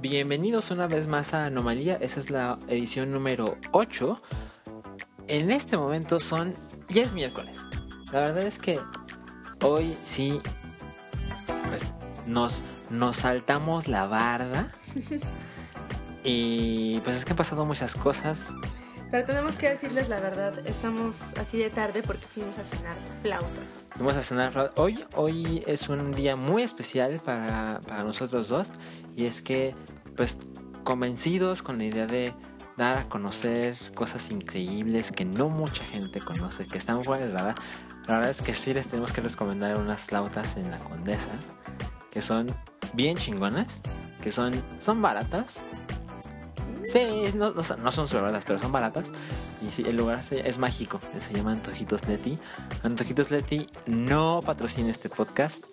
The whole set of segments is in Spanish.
Bienvenidos una vez más a Anomalía, esa es la edición número 8. En este momento son, ya es miércoles. La verdad es que hoy sí pues, nos, nos saltamos la barda. Y pues es que han pasado muchas cosas. Pero tenemos que decirles la verdad, estamos así de tarde porque fuimos a cenar flautas. Vamos a cenar flautas. Hoy, hoy es un día muy especial para, para nosotros dos. Y es que, pues, convencidos con la idea de dar a conocer cosas increíbles que no mucha gente conoce, que están fuera del radar. La verdad es que sí les tenemos que recomendar unas flautas en la Condesa, que son bien chingonas, que son, son baratas. Sí, no, no, son- no son súper baratas, pero son baratas. Y sí, el lugar se- es mágico, se llama Antojitos Leti. Antojitos Leti no patrocina este podcast.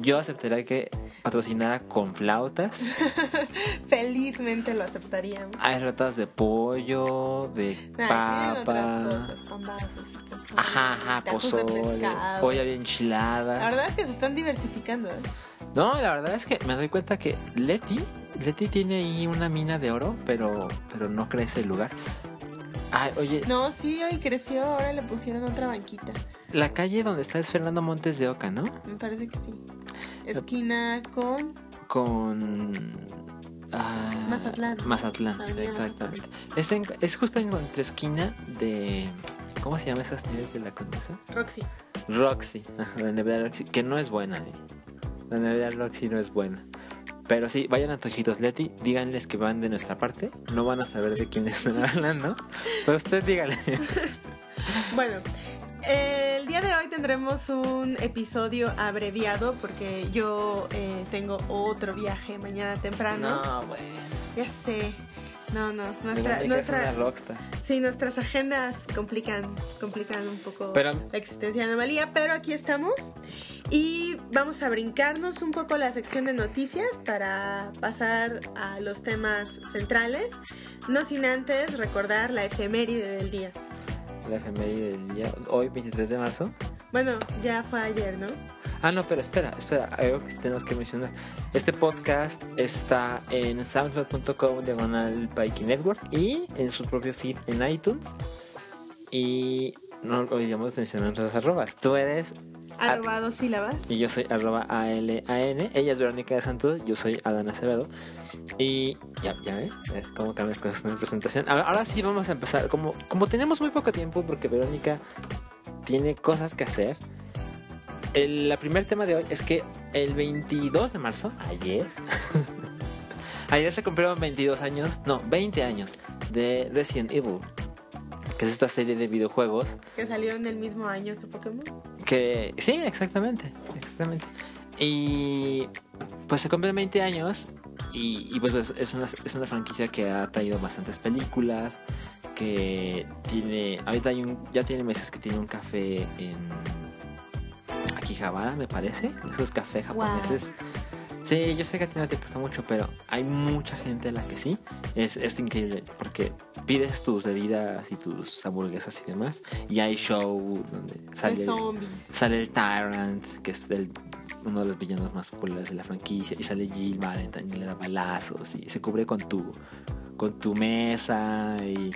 Yo aceptaría que patrocinara con flautas. Felizmente lo aceptaríamos. Hay ratas de pollo, de Ay, tienen otras papa. cosas, pambazos pozole, Ajá, ajá, pozole, polla bien enchilada. La verdad es que se están diversificando. ¿eh? No, la verdad es que me doy cuenta que Leti, Leti tiene ahí una mina de oro, pero, pero no crece el lugar. Ay, oye, No, sí, hoy creció, ahora le pusieron otra banquita. la calle donde está es Fernando Montes de Oca, ¿no? Me parece que sí. Esquina con... Con... ah, Mazatlán. Mazatlán, Avenida exactamente. Es, en- es justo en entre esquina de... ¿Cómo se llama esas tiendas de la Condesa? Roxy. Roxy, ajá, la nevera Roxy, que no es buena, eh. La nevera Roxy no es buena. Pero sí, vayan a Antojitos Leti, díganles que van de nuestra parte. No van a saber de quién están hablando. Pero usted dígale. Bueno, el día de hoy tendremos un episodio abreviado porque yo eh, tengo otro viaje mañana temprano. No, güey. Ya sé. No, no. Nuestra, es nuestra, una rockstar. sí, nuestras agendas complican, complican un poco Pero- la existencia de anomalía, pero aquí estamos y vamos a brincarnos un poco la sección de noticias para pasar a los temas centrales, no sin antes recordar la efeméride del día. La efeméride del día. Hoy, 23 de marzo. Bueno, ya fue ayer, ¿no? Ah, no, pero espera, espera, algo que tenemos que mencionar. Este podcast está en soundcloud.com diagonal Pikey Network y en su propio feed en iTunes. Y no olvidemos de mencionar nuestras arrobas. Tú eres Arroba dos sílabas. y yo soy arroba ALAN. Ella es Verónica de Santos, yo soy Adán Acevedo. Y ya, ya ves, es como cambian las cosas en la presentación. Ahora, ahora sí vamos a empezar. Como, como tenemos muy poco tiempo, porque Verónica tiene cosas que hacer. El primer tema de hoy es que el 22 de marzo, ayer, ayer se cumplieron 22 años, no, 20 años de Resident Evil, que es esta serie de videojuegos Que salió en el mismo año que Pokémon. que sí, exactamente, exactamente. Y pues se cumplen 20 años y, y, pues, pues, es, una, es una franquicia que ha traído bastantes películas, que tiene, ahorita hay un, ya tiene meses que tiene un café en Akihabara, me parece, esos cafés japoneses. Sí, yo sé que a ti no te importa mucho, pero hay mucha gente a la que sí. Es, es increíble porque pides tus bebidas y tus hamburguesas y demás. Y hay show donde De sale, zombies. sale el Tyrant, que es el- uno de los villanos más populares de la franquicia. Y sale Jill Valentine y le da balazos. Y se cubre con tu, con tu mesa. Y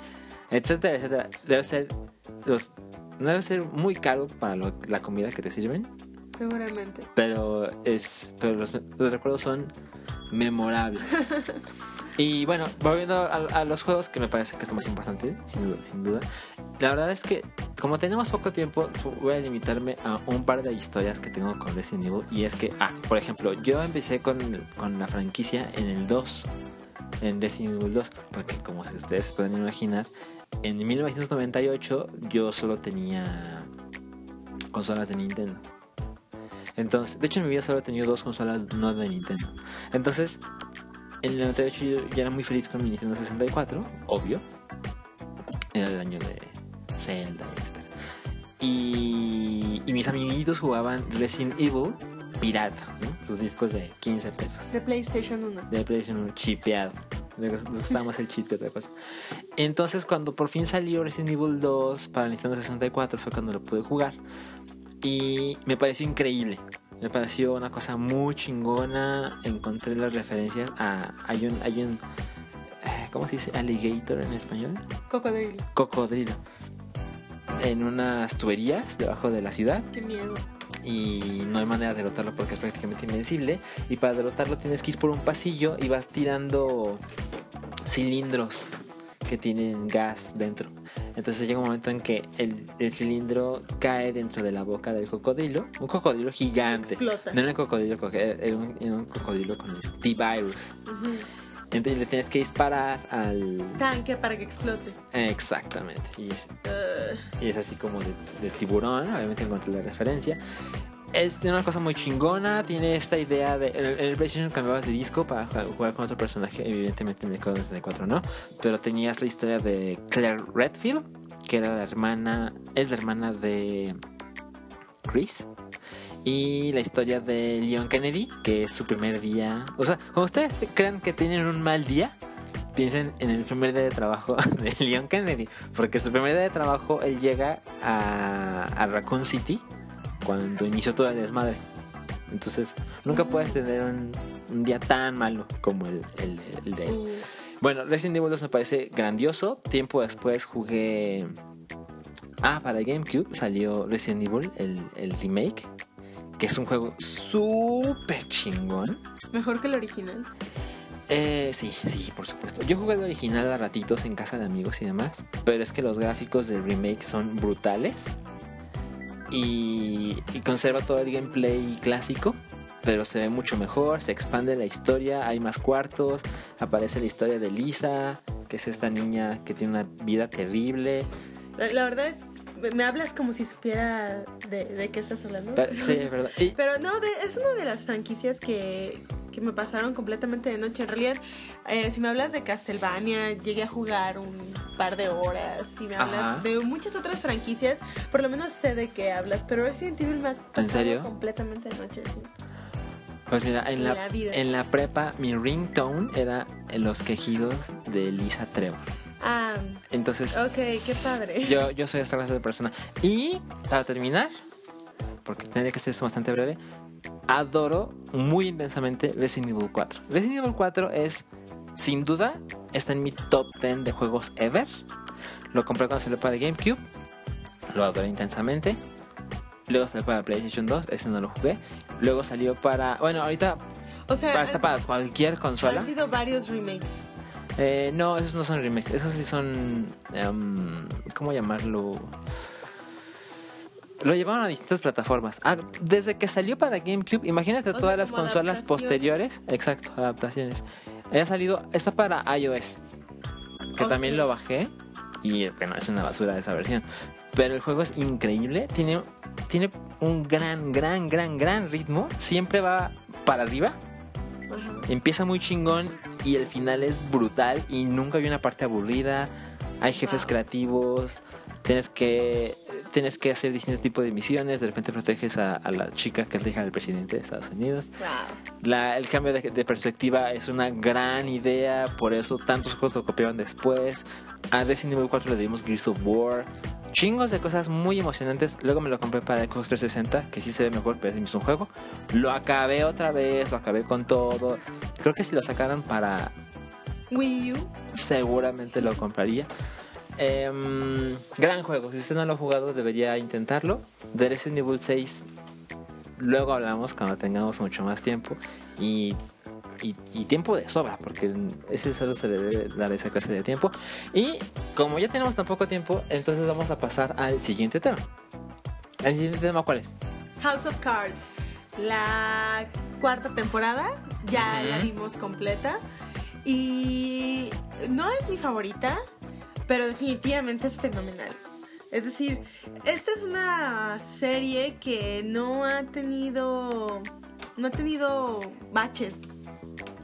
etcétera, etcétera. Debe ser, los, no debe ser muy caro para lo- la comida que te sirven. Seguramente. pero es pero los, los recuerdos son memorables. Y bueno volviendo a, a los juegos que me parece que es lo más importante sin duda, sin duda. La verdad es que como tenemos poco tiempo voy a limitarme a un par de historias que tengo con Resident Evil. Y es que ah por ejemplo yo empecé con, con la franquicia en el 2 en Resident Evil 2 porque como ustedes pueden imaginar en 1998 yo solo tenía consolas de Nintendo entonces, de hecho en mi vida solo he tenido dos consolas no de Nintendo. Entonces, en el 98 yo ya era muy feliz con mi Nintendo 64, obvio. Era el año de Zelda, etc. Y, y mis amiguitos jugaban Resident Evil pirata, ¿no? Sus discos de 15 pesos. De PlayStation 1. De PlayStation 1 chipeado. Les gustaba más el chip que otra cosa. Entonces, cuando por fin salió Resident Evil 2 para Nintendo 64, fue cuando lo pude jugar. Y me pareció increíble. Me pareció una cosa muy chingona. Encontré las referencias a. Hay un. Hay un eh, ¿Cómo se dice? Alligator en español. Cocodrilo. Cocodrilo. En unas tuberías debajo de la ciudad. Qué miedo. Y no hay manera de derrotarlo porque es prácticamente invencible. Y para derrotarlo tienes que ir por un pasillo y vas tirando cilindros que tienen gas dentro. Entonces llega un momento en que el, el cilindro cae dentro de la boca del cocodrilo. Un cocodrilo gigante. Explota. No era un cocodrilo, era un, era un cocodrilo con el T-Virus. Ujú. Entonces le tienes que disparar al... Tanque para que explote. Exactamente. Y es, Uh, y es así como de, de tiburón, obviamente encontré la referencia. Es una cosa muy chingona, tiene esta idea de... En el, en el PlayStation cambiabas de disco para jugar- con otro personaje, evidentemente en el Commodore 64 no, pero tenías la historia de Claire Redfield, que era la hermana, es la hermana de Chris. Y la historia de Leon Kennedy, que es su primer día. O sea, cuando ustedes crean que tienen un mal día, piensen en el primer día de trabajo de Leon Kennedy. Porque su primer día de trabajo, él llega a, a Raccoon City cuando inició todo el desmadre. Entonces, nunca puedes tener un, un día tan malo como el, el- el de él. uh, Bueno, Resident Evil 2 me parece grandioso. Tiempo después jugué. Ah, para GameCube salió Resident Evil, el, el remake. Que es un juego súper chingón. mejor que el original. Eh, sí, sí, por supuesto. Yo jugué el original a ratitos en casa de amigos y demás. Pero es que los gráficos del remake son brutales. Y, y conserva todo el gameplay clásico. Pero se ve mucho mejor, se expande la historia, hay más cuartos, aparece la historia de Lisa, que es esta niña que tiene una vida terrible. La, la verdad es, me- hablas como si supiera de, de qué estás hablando. Sí, es verdad. Y- Pero no, de- es una de las franquicias que, que me pasaron completamente de noche. En realidad, eh, si me hablas de Castlevania, llegué a jugar un par de horas. Si me hablas Ajá. de muchas otras franquicias, por lo menos sé de qué hablas. Pero Resident Evil me ha pasado serio? completamente de noche, sí. Pues mira, en la, La en la prepa mi ringtone era en los quejidos de Lisa Trevor. Ah, Entonces, ok, qué padre. yo, yo soy esta clase de persona. Y para terminar, porque tendría que ser bastante breve, adoro muy intensamente Resident Evil 4. Resident Evil 4 es, sin duda, está en mi top 10 de juegos ever. Lo compré cuando salió para GameCube. Lo adoré intensamente. Luego salió para PlayStation 2, ese no lo jugué. Luego salió para... Bueno, ahorita o sea, está para cualquier consola. han sido varios remakes. Eh, no, esos no son remakes, esos sí son... em, ¿Cómo llamarlo? Lo llevaron a distintas plataformas. Ah, desde que salió para GameCube, imagínate O sea, todas las consolas posteriores. Exacto, adaptaciones. Ha salido, está para iOS, que también lo bajé. Y bueno, es una basura esa versión. Pero el juego es increíble, tiene, tiene un gran, gran, gran, gran ritmo. Siempre va para arriba. Ajá. Empieza muy chingón y el final es brutal y nunca hay una parte aburrida. Hay jefes Wow. creativos. Tienes que tienes que hacer distintos tipos de misiones. De repente proteges a, a la chica que es la hija del presidente de Estados Unidos. Wow. La- el cambio de, de perspectiva es una gran idea. Por eso tantos juegos lo copiaron después. A Resident Evil 4 le dimos Gears of War. Chingos de cosas muy emocionantes. Luego me lo compré para Xbox 360, que sí se ve mejor, pero es mismo juego. Lo acabé otra vez, lo acabé con todo. Creo que si lo sacaran para Wii U. seguramente lo compraría. Em, gran juego, si usted no lo ha jugado debería intentarlo. De Resident Evil 6 luego hablamos cuando tengamos mucho más tiempo y, y- y tiempo de sobra, porque ese solo se le debe dar esa clase de tiempo. Y como ya tenemos tan poco tiempo, entonces vamos a pasar al siguiente tema. ¿El siguiente tema cuál es? House of Cards. La cuarta temporada ya Ujú. la vimos completa. Y no es mi favorita, pero definitivamente es fenomenal. Es decir, esta es una serie que no ha tenido. No ha tenido baches,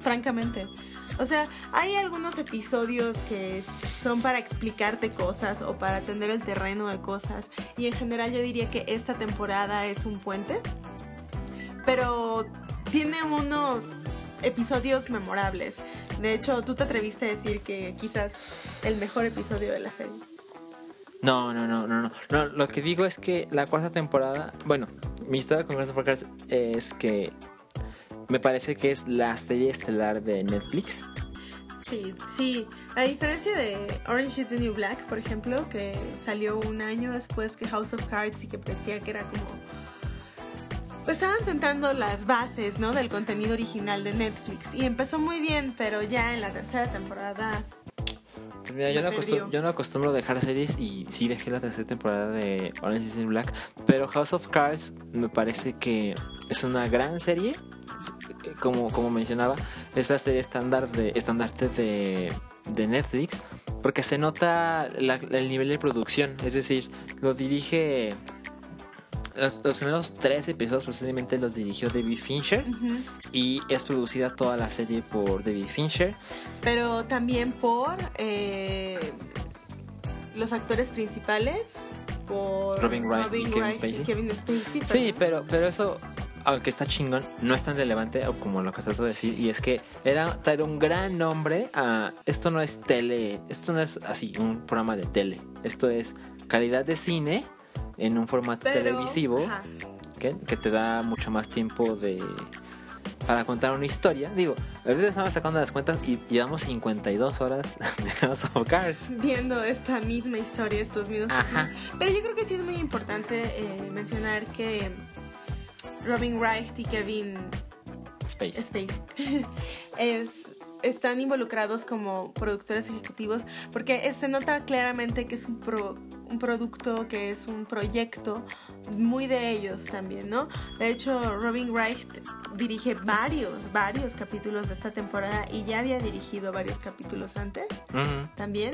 francamente. O sea, hay algunos episodios que son para explicarte cosas o para atender el terreno de cosas. Y en general yo diría que esta temporada es un puente. Pero tiene unos episodios memorables. De hecho, tú te atreviste a decir que quizás el mejor episodio de la serie. No, no, no, no, no. Lo que digo es que la cuarta temporada, bueno, mi historia con House of Cards es que me parece que es la serie estelar de Netflix. Sí, sí. A diferencia de Orange is the New Black, por ejemplo, que salió un año después que House of Cards y que parecía que era como... Pues estaban sentando las bases, ¿no? Del contenido original de Netflix. Y empezó muy bien, pero ya en la tercera temporada... Pues mira, yo no, acostumbro, yo no acostumbro dejar series y sí dejé la tercera temporada de Orange is the New Black, pero House of Cards me parece que es una gran serie, como, como mencionaba, es la serie estándar de, estandarte de, de Netflix, porque se nota la- el nivel de producción, es decir, lo dirige... Los, los primeros tres episodios posiblemente los dirigió David Fincher Ujú. y es producida toda la serie por David Fincher. Pero también por eh, los actores principales, por Robin Wright y Kevin Wright Spacey. Kevin Spacey, Sí, pero, pero eso, aunque está chingón, no es tan relevante como lo que trato de decir. Y es que era traer un gran nombre a. Esto no es tele, esto no es así, un programa de tele. Esto es calidad de cine en un formato Pero, televisivo ajá. que, que te da mucho más tiempo de. Para contar una historia. Digo, ahorita estamos sacando las cuentas y llevamos 52 horas de House of Cards. viendo esta misma historia, estos mismos Ajá. Pero yo creo que sí es muy importante eh, mencionar que Robin Wright y Kevin Space. Es, están involucrados como productores ejecutivos porque se nota claramente que es un, pro- un producto, que es un proyecto muy de ellos también, ¿no? De hecho, Robin Wright dirige varios, varios capítulos de esta temporada y ya había dirigido varios capítulos antes también.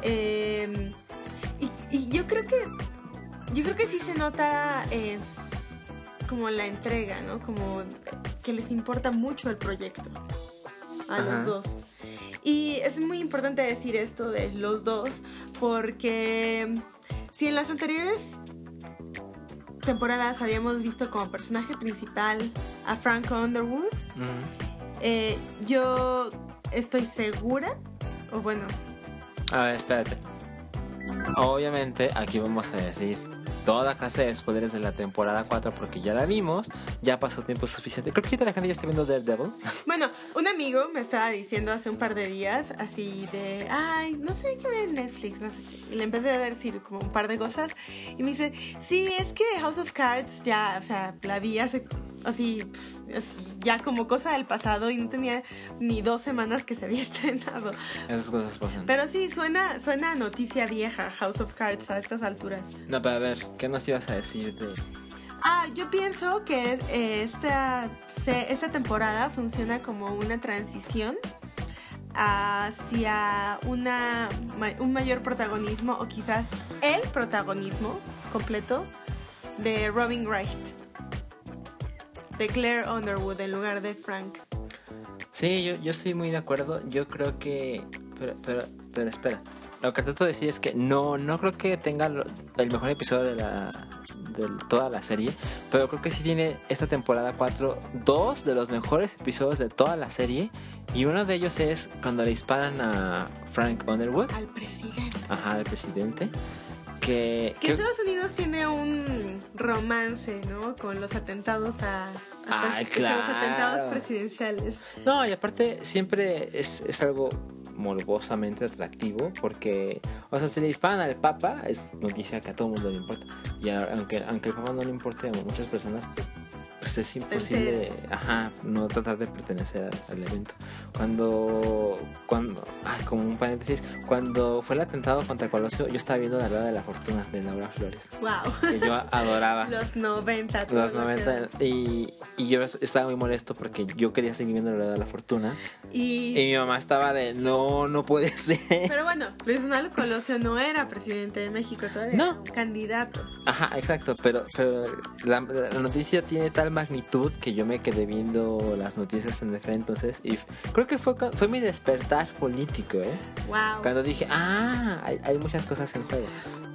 Eh, y, y yo creo que yo creo que sí se nota eh, como la entrega, ¿no? Como que les importa mucho el proyecto a Ajá. los dos. Y es muy importante decir esto de los dos porque si en las anteriores temporadas habíamos visto como personaje principal a Frank Underwood, eh, yo estoy segura, o bueno, A ver, espérate. Obviamente, aquí vamos a decir toda clase de spoilers de la temporada 4 porque ya la vimos, ya pasó tiempo suficiente. Creo que la gente ya está viendo Daredevil. Bueno, un amigo me estaba diciendo hace un par de días, así de, ay, no sé qué ver en Netflix, no sé. Y le empecé a decir como un par de cosas. Y me dice, sí, es que House of Cards ya, o sea, la vi hace, así, así, ya como cosa del pasado y no tenía ni dos semanas que se había estrenado. Esas cosas pasan. Pero sí, suena, suena a noticia vieja House of Cards a estas alturas. No, pero a ver, ¿qué nos ibas a decir de...? Ah, yo pienso que eh, esta, esta temporada funciona como una transición hacia una, un mayor protagonismo o quizás el protagonismo completo de Robin Wright. De Claire Underwood en lugar de Frank. Sí, yo, yo estoy muy de acuerdo. Yo creo que... Pero, pero, pero espera. Lo que trato de decir es que no, no creo que tenga el mejor episodio de la de toda la serie, pero creo que sí tiene esta temporada 4 dos de los mejores episodios de toda la serie y uno de ellos es cuando le disparan a Frank Underwood, Al presidente. ajá, el presidente, que, Que que- Estados Unidos tiene un romance, ¿no? Con los atentados a... a Ay, pres- con los claro. atentados presidenciales. No, y aparte siempre es, es algo morbosamente atractivo porque, o sea, si le disparan al Papa es noticia que a todo mundo le importa. Y aunque, aunque el Papa no le importe a muchas personas, pues, pues es imposible, ajá, no tratar de pertenecer al, al evento. Cuando, cuando, ay, como un paréntesis, cuando fue el atentado contra Colosio, yo estaba viendo la rueda de la fortuna de Laura Flores, Wow. que yo adoraba. Los 90. todo Los lo que 90 da. y, y yo estaba muy molesto porque yo quería seguir viendo la rueda de la fortuna Y, y mi mamá estaba de no, no puede ser. pero bueno, Luis Donaldo Colosio no era presidente de México todavía. No. era un candidato. Ajá, exacto, pero, pero la, la noticia tiene tal magnitud que yo me quedé viendo las noticias en aquel entonces y creo que fue, fue mi despertar político, ¿eh? Wow. Cuando dije, ah, hay, hay muchas cosas en juego.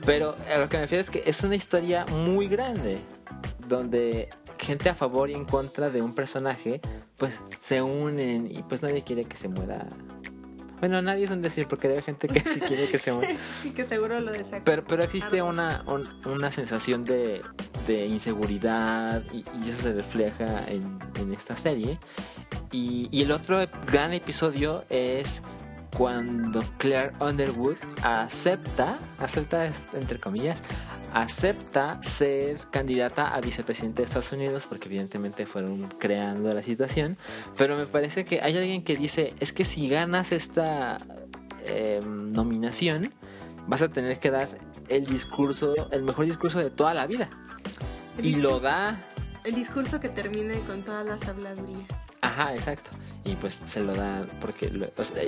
Pero a lo que me refiero es que es una historia muy grande, donde gente a favor y en contra de un personaje, pues se unen y pues nadie quiere que se muera Bueno, nadie es un decir porque hay gente que sí quiere que se muera. sí, que seguro lo desea. Pero, pero existe una, un- una sensación de, de inseguridad y, y eso se refleja en, en esta serie. Y, y el otro gran episodio es cuando Claire Underwood acepta, acepta entre comillas, acepta ser candidata a vicepresidente de Estados Unidos porque evidentemente fueron creando la situación. Pero me parece que hay alguien que dice, es que si ganas esta eh, nominación, vas a tener que dar el discurso, el mejor discurso de toda la vida. El Y lo discurso- da, El discurso que termine con todas las habladurías. Ajá, exacto. Y pues se lo da porque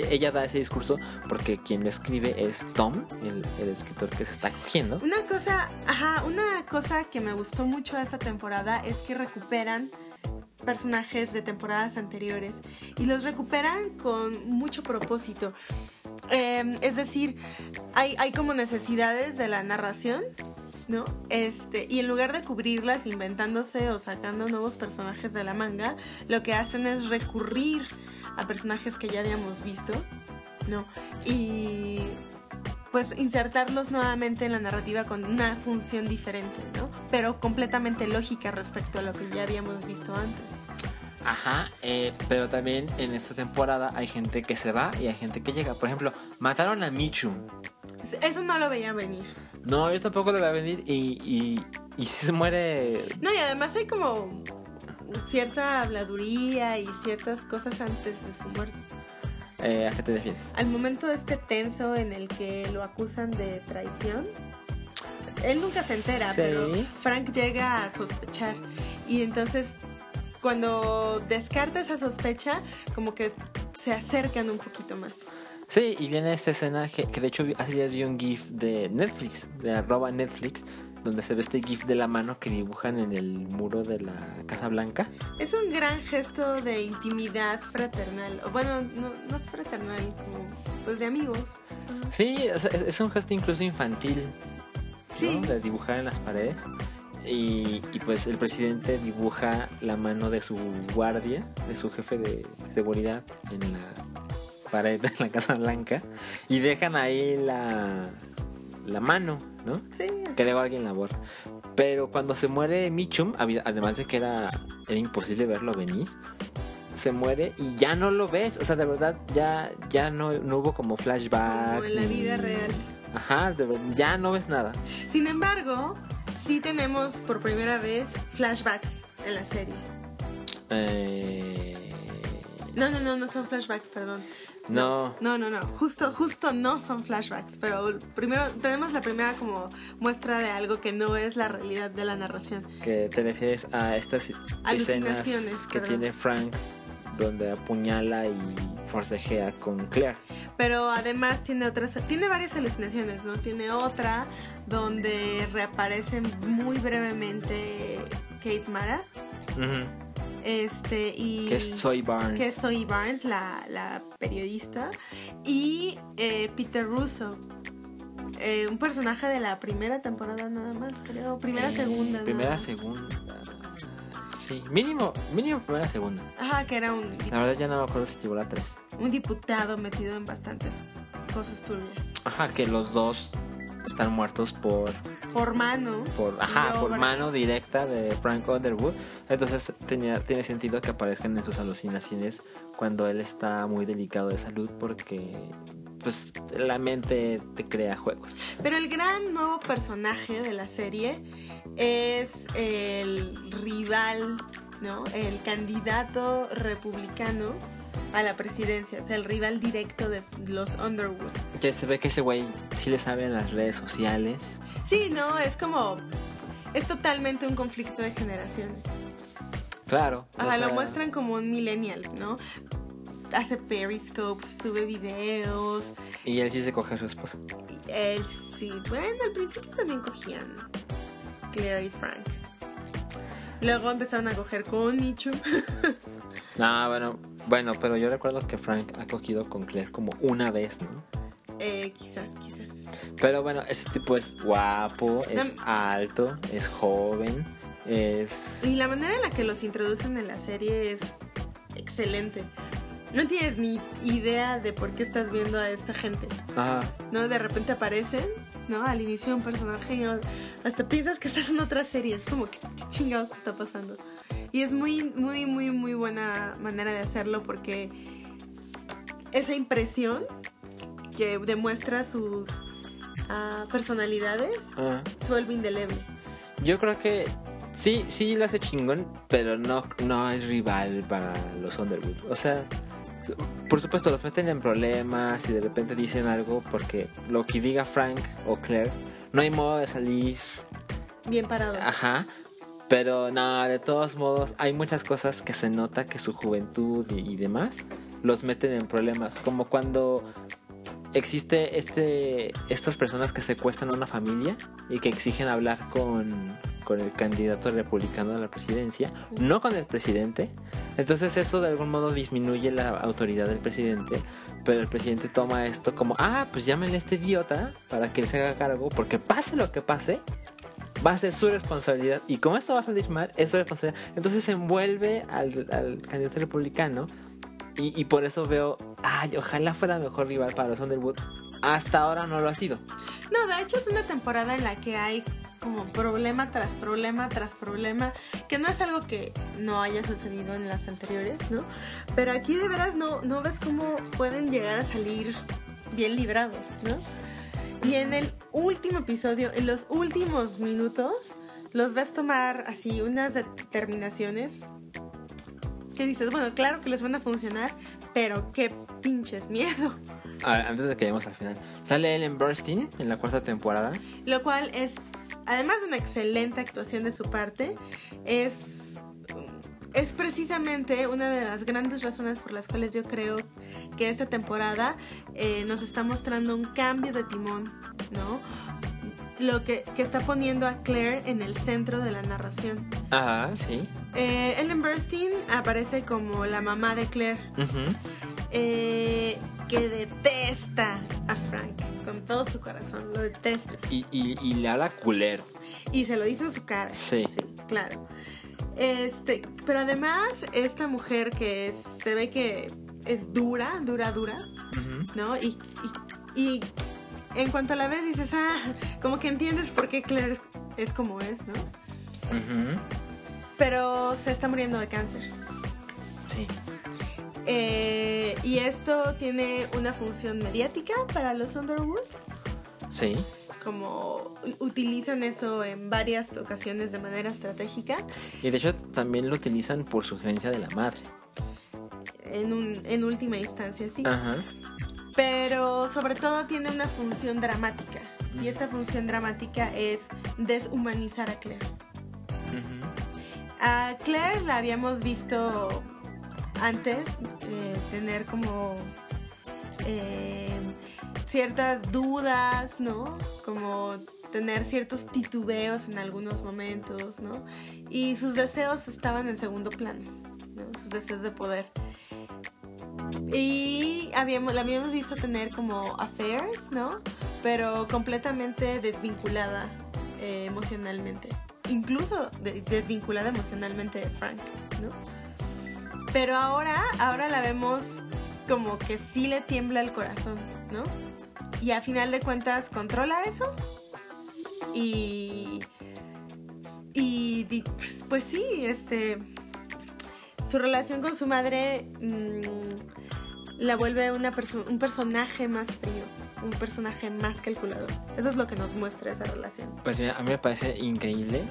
ella da ese discurso porque quien lo escribe es Tom, el, el escritor que se está cogiendo. Una cosa, ajá, una cosa que me gustó mucho esta temporada es que recuperan personajes de temporadas anteriores y los recuperan con mucho propósito. Eh, es decir, hay, hay como necesidades de la narración, ¿no? Este, y en lugar de cubrirlas inventándose o sacando nuevos personajes de la manga, lo que hacen es recurrir a personajes que ya habíamos visto, ¿no? Y pues insertarlos nuevamente en la narrativa con una función diferente, ¿no? Pero completamente lógica respecto a lo que ya habíamos visto antes. Ajá, eh, pero también en esta temporada hay gente que se va y hay gente que llega. Por ejemplo, mataron a Michu. Eso no lo veía venir. No, yo tampoco le voy a venir y, y, y si se muere... No, y además hay como cierta habladuría y ciertas cosas antes de su muerte. eh, ¿A qué te refieres? Al momento este tenso en el que lo acusan de traición, él nunca se entera, Sí. pero Frank llega a sospechar. Y entonces, cuando descarta esa sospecha, como que se acercan un poquito más. Sí, y viene esta escena que, que de hecho hace días vi un GIF de Netflix, de arroba Netflix, donde se ve este GIF de la mano que dibujan en el muro de la Casa Blanca. Es un gran gesto de intimidad fraternal. O bueno, no, no fraternal, como pues de amigos. Sí, es, es- es un gesto incluso infantil, Sí. ¿no? De dibujar en las paredes. Y, y pues el presidente dibuja la mano de su guardia, de su jefe de seguridad en la pared de la Casa Blanca. Y dejan ahí la, la mano, ¿no? Sí, que luego alguien la borra. Pero cuando se muere Michum, además de que era, era imposible verlo venir, se muere y ya no lo ves. O sea, de verdad, ya, ya no, no hubo como flashback. Como en la ni- vida real. Ajá, de ya no ves nada. Sin embargo, sí tenemos por primera vez flashbacks en la serie. Eh, No, no, no, no son flashbacks, perdón. No. No, no, no. Justo, justo no son flashbacks. Pero primero tenemos la primera como muestra de algo que no es la realidad de la narración. Que te refieres a estas escenas que perdón. tiene Frank donde apuñala y forcejea con Claire. Pero además tiene otras, tiene varias alucinaciones, ¿no? Tiene otra donde reaparece muy brevemente Kate Mara. Ujú. Este, y. Que es Soy Barnes. que es Zoe Barnes, la, la periodista, y eh, Peter Russo, eh, un personaje de la primera temporada nada más, creo, primera, Eh, segunda. Primera, segunda. Sí, mínimo, mínimo primera, segunda. Ajá, que era un, La verdad ya no me acuerdo si llegó la 3. un diputado metido en bastantes cosas turbias. Ajá, que los dos están muertos por, Por mano. por, ajá, por mano directa de Frank Underwood. Entonces tenía, tiene sentido que aparezcan en sus alucinaciones cuando él está muy delicado de salud porque pues la mente te crea juegos. Pero el gran nuevo personaje de la serie es el rival, ¿no? El candidato republicano a la presidencia, o sea, el rival directo de los Underwood. Que se ve que ese güey sí le sabe en las redes sociales. Sí, no, es como. Es totalmente un conflicto de generaciones. Claro. o Ajá, lo sea, muestran como un millennial, ¿no? Hace periscopes, sube videos. Y él sí se coge a su esposa. Él sí, bueno, al principio también cogían Claire y Frank. Luego empezaron a coger con Michu. No, bueno, bueno, pero yo recuerdo que Frank ha cogido con Claire como una vez, ¿no? Eh, quizás, quizás. Pero bueno, ese tipo es guapo, es alto, es joven, es... Y la manera en la que los introducen en la serie es excelente. no tienes ni idea de por qué estás viendo a esta gente. Ajá. ¿No? De repente aparecen, ¿no? Al inicio de un personaje y hasta piensas que estás en otra serie. Es como, ¿qué, qué chingados está pasando? Y es muy, muy, muy, muy buena manera de hacerlo porque esa impresión que demuestra sus ah, personalidades Ajá. se vuelve indeleble. Yo creo que sí, sí lo hace chingón, pero no, no es rival para los Underwood. O sea, por supuesto los meten en problemas y de repente dicen algo porque lo que diga Frank o Claire, no hay modo de salir. Bien parado. Ajá. Pero no, de todos modos, hay muchas cosas que se nota que su juventud y, y demás los meten en problemas. Como cuando existe este estas personas que secuestran a una familia y que exigen hablar con, con el candidato republicano a la presidencia, no con el presidente. Entonces eso de algún modo disminuye la autoridad del presidente, pero el presidente toma esto como, ah, pues llámenle a este idiota para que él se haga cargo, porque pase lo que pase, va a ser su responsabilidad. Y como esto va a salir mal, es su responsabilidad. Entonces se envuelve al, al candidato republicano y, y por eso veo, ay, ojalá fuera mejor rival para los Underwood. Hasta ahora no lo ha sido. No, de hecho es una temporada en la que hay como problema tras problema tras problema, que no es algo que no haya sucedido en las anteriores, ¿no? Pero aquí de veras no, no ves cómo pueden llegar a salir bien librados, ¿no? Y en el último episodio, en los últimos minutos, los ves tomar así unas determinaciones que dices, bueno, claro que les van a funcionar, pero qué pinches miedo. A ver, antes de que lleguemos al final, sale Ellen Burstyn en la cuarta temporada. Lo cual es, además de una excelente actuación de su parte, es, es precisamente una de las grandes razones por las cuales yo creo que esta temporada eh, nos está mostrando un cambio de timón, ¿no? Lo que, que está poniendo a Claire en el centro de la narración. Ajá, sí. Eh, Ellen Burstyn aparece como la mamá de Claire, eh, que detesta a Frank con todo su corazón, lo detesta. y, y, y le habla culero. Y se lo dice en su cara. Sí. claro. Este, pero además, esta mujer que es- se ve que es dura, dura, dura. ¿no? Y, y, y en cuanto la ves dices, ah, como que entiendes por qué Claire es, como es, ¿no? Pero se está muriendo de cáncer. Sí. Eh, y esto tiene una función mediática para los Underwood. Sí. Como utilizan eso en varias ocasiones de manera estratégica. Y de hecho también lo utilizan por sugerencia de la madre. En, un, en última instancia, sí. Ajá. Pero sobre todo tiene una función dramática. Y esta función dramática es deshumanizar a Claire. A Claire la habíamos visto antes eh, tener como eh, ciertas dudas, ¿no? Como tener ciertos titubeos en algunos momentos, ¿no? Y sus deseos estaban en segundo plano, ¿no? Sus deseos de poder. Y habíamos, la habíamos visto tener como affairs, ¿no? Pero completamente desvinculada eh, emocionalmente. Incluso de- desvinculada emocionalmente de Frank, ¿no? Pero ahora, ahora la vemos como que sí le tiembla el corazón, ¿no? Y a final de cuentas controla eso. Y. Y pues sí, este. Su relación con su madre mm, la vuelve una perso- un personaje más frío, un personaje más calculador. Eso es lo que nos muestra esa relación. Pues mira, a mí me parece increíble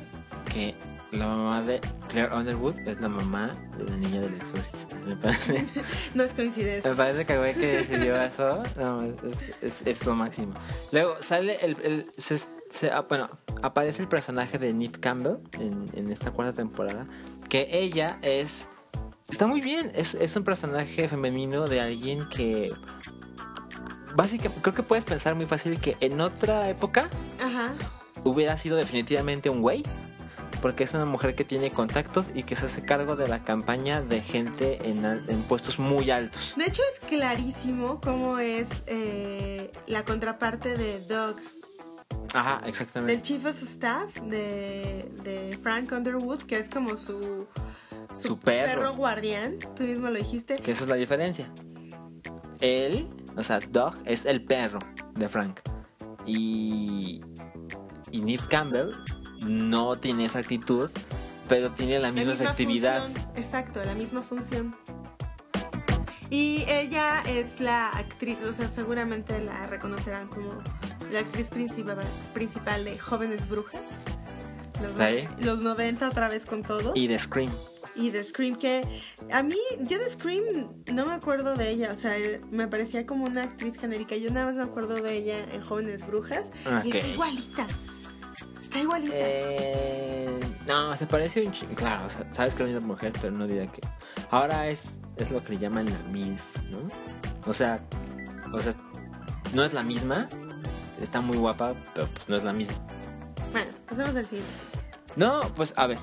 la mamá de Claire Underwood es la mamá de la niña del exorcista. Me parece, No es coincidencia. me parece que el güey que decidió eso no, es, es- es lo máximo. Luego sale el... el- se- se- ah, bueno, aparece el personaje de Neve Campbell en, en esta cuarta temporada. Que ella es... Está muy bien. Es, es un personaje femenino de alguien que... Básicamente, creo que puedes pensar muy fácil que en otra época Ajá. hubiera sido definitivamente un güey. Porque es una mujer que tiene contactos y que se hace cargo de la campaña de gente en, puestos muy altos. De hecho es clarísimo cómo es eh, la contraparte de Doug, Ajá, del exactamente. Chief of Staff de, de Frank Underwood, que es como su su, perro. guardián, tú mismo lo dijiste. Que esa es la diferencia. Él, o sea, Doug es el perro de Frank. Y, y Neve Campbell no tiene esa actitud, pero tiene la misma, efectividad. exacto, la misma función. Y ella es la actriz, o sea, seguramente la reconocerán como la actriz principal, principal de Jóvenes Brujas. Los, los 90 otra vez con todo. Y de Scream. Y de Scream, que a mí, yo de Scream no me acuerdo de ella, o sea, me parecía como una actriz genérica. Yo nada más me acuerdo de ella en Jóvenes Brujas. Y está igualita. Está igualita. Eh, no, se parece un Claro, sabes que es una mujer, pero no diría que. Ahora es, es lo que le llaman la MILF, ¿no? O sea, o sea, no es la misma. Está muy guapa, pero pues no es la misma. Bueno, pasemos al siguiente. No, pues a ver.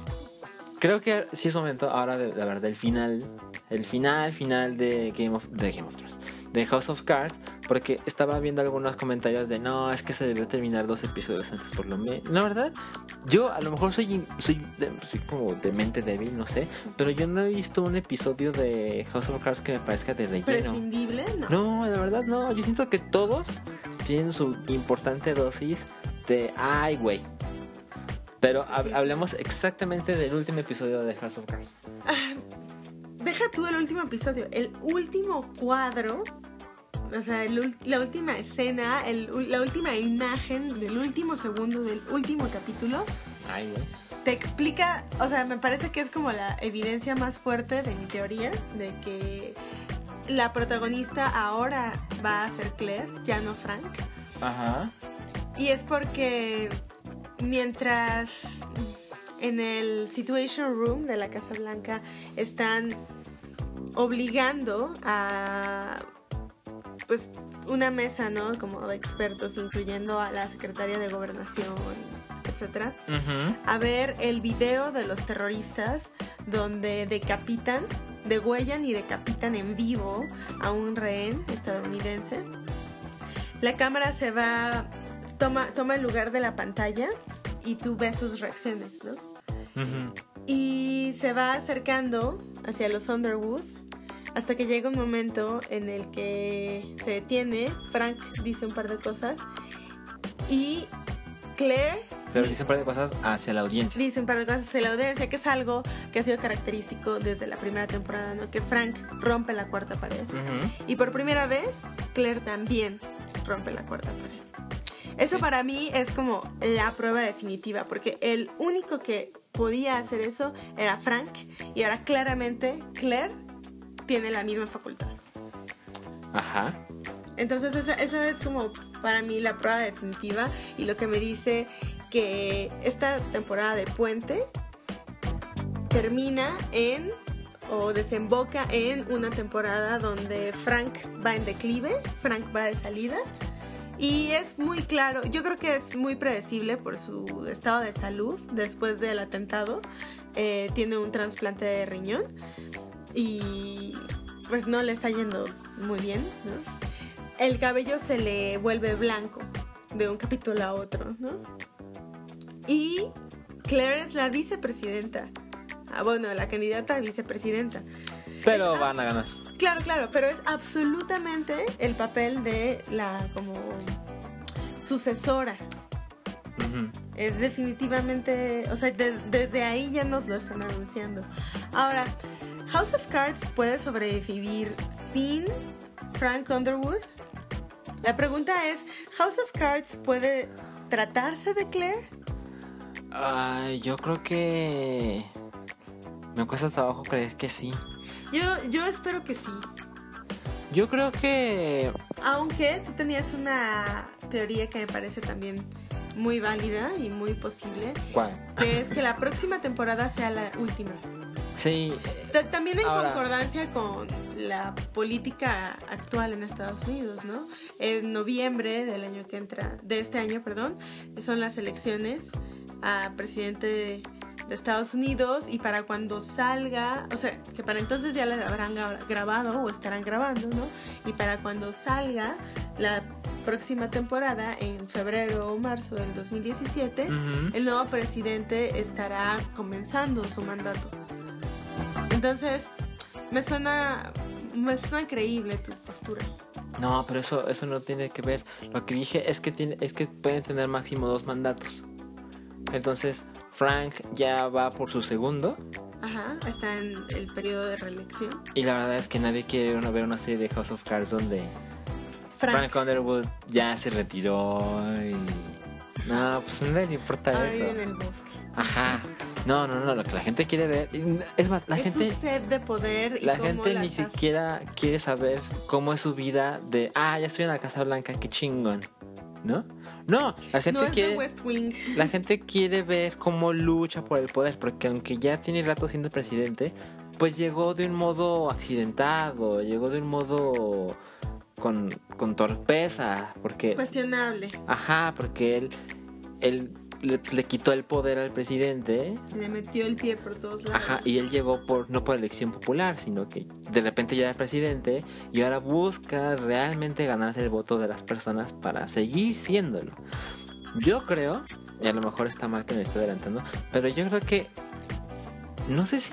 Creo que sí es momento ahora de, la verdad el final. El final, final de Game of, de Game of Thrones. De House of Cards. Porque estaba viendo algunos comentarios de no, es que se debe terminar dos episodios antes por lo menos. La verdad, yo a lo mejor soy, soy, soy como de mente débil, no sé. Pero yo no he visto un episodio de House of Cards que me parezca de relleno. ¿Prescindible? No. No, de verdad no. Yo siento que todos tienen su importante dosis de ay, güey pero hablemos exactamente del último episodio de House of Cards. Ah, deja tú el último episodio, el último cuadro, o sea, la última escena, la última imagen del último segundo del último capítulo. Ay, Te explica, o sea, me parece que es como la evidencia más fuerte de mi teoría de que la protagonista ahora va a ser Claire, ya no Frank. Ajá. Y es porque mientras en el Situation Room de la Casa Blanca están obligando a pues una mesa, ¿no? Como de expertos, incluyendo a la secretaria de Gobernación, etcétera, a ver el video de los terroristas donde decapitan, degüellan y decapitan en vivo a un rehén estadounidense. La cámara se va toma, toma el lugar de la pantalla y tú ves sus reacciones, ¿no? Y se va acercando hacia los Underwood hasta que llega un momento en el que se detiene, Frank dice un par de cosas y Claire... Pero dice un par de cosas hacia la audiencia. Dice un par de cosas hacia la audiencia, que es algo que ha sido característico desde la primera temporada, ¿no? Que Frank rompe la cuarta pared. Y por primera vez, Claire también rompe la cuarta pared. Eso para mí es como la prueba definitiva, porque el único que podía hacer eso era Frank y ahora claramente Claire tiene la misma facultad. Ajá. Entonces esa, es como para mí la prueba definitiva y lo que me dice que esta temporada de puente termina en o desemboca en una temporada donde Frank va en declive, Frank va de salida y es muy claro, yo creo que es muy predecible por su estado de salud después del atentado. Eh, tiene un trasplante de riñón y pues no le está yendo muy bien. El cabello se le vuelve blanco de un capítulo a otro. ¿no? Y Claire es la vicepresidenta. Ah, bueno, la candidata a vicepresidenta. Pero van a ganar. Claro, claro, pero es absolutamente el papel de la como sucesora. Es definitivamente, o sea, desde ahí ya nos lo están anunciando. Ahora, House of Cards puede sobrevivir sin Frank Underwood. La pregunta es, ¿House of Cards puede tratarse de Claire? Ay, yo creo que me cuesta trabajo creer que sí. Yo, yo espero que sí. Yo creo que... Aunque tú tenías una teoría que me parece también muy válida y muy posible. ¿Cuál? Que es que la próxima temporada sea la última. Sí. También en concordancia con la política actual en Estados Unidos, ¿no? En noviembre del año que entra, de este año, perdón, son las elecciones a presidente de de Estados Unidos y para cuando salga, o sea, que para entonces ya la habrán grabado o estarán grabando, ¿no? Y para cuando salga la próxima temporada, en febrero o marzo del 2017, el nuevo presidente estará comenzando su mandato. Entonces, me suena, me suena creíble tu postura. No, pero eso, eso no tiene que ver. Lo que dije es que tiene, es que pueden tener máximo dos mandatos. Entonces, Frank ya va por su segundo. Ajá, está en el periodo de reelección. Y la verdad es que nadie quiere ver una, ver una serie de House of Cards donde Frank. Frank, Underwood ya se retiró y... No, pues nadie le importa ahora eso. vive en el bosque. Ajá. No, no, no, lo que la gente quiere ver... Es más, la es gente... su sed de poder y La cómo gente ni siquiera quiere saber cómo es su vida de, ah, ya estoy en la Casa Blanca, qué chingón, ¿no? No, la gente No es quiere... de West Wing. La gente quiere ver cómo lucha por el poder, porque aunque ya tiene rato siendo presidente, pues llegó de un modo accidentado, llegó de un modo con, con torpeza, porque... Cuestionable. Ajá, porque él, él le, le quitó el poder al presidente. Le metió el pie por todos lados. Ajá, y él llegó por no por elección popular, sino que de repente ya era presidente y ahora busca realmente ganarse el voto de las personas para seguir siéndolo. Yo creo, y a lo mejor está mal que me esté adelantando, pero yo creo que no sé si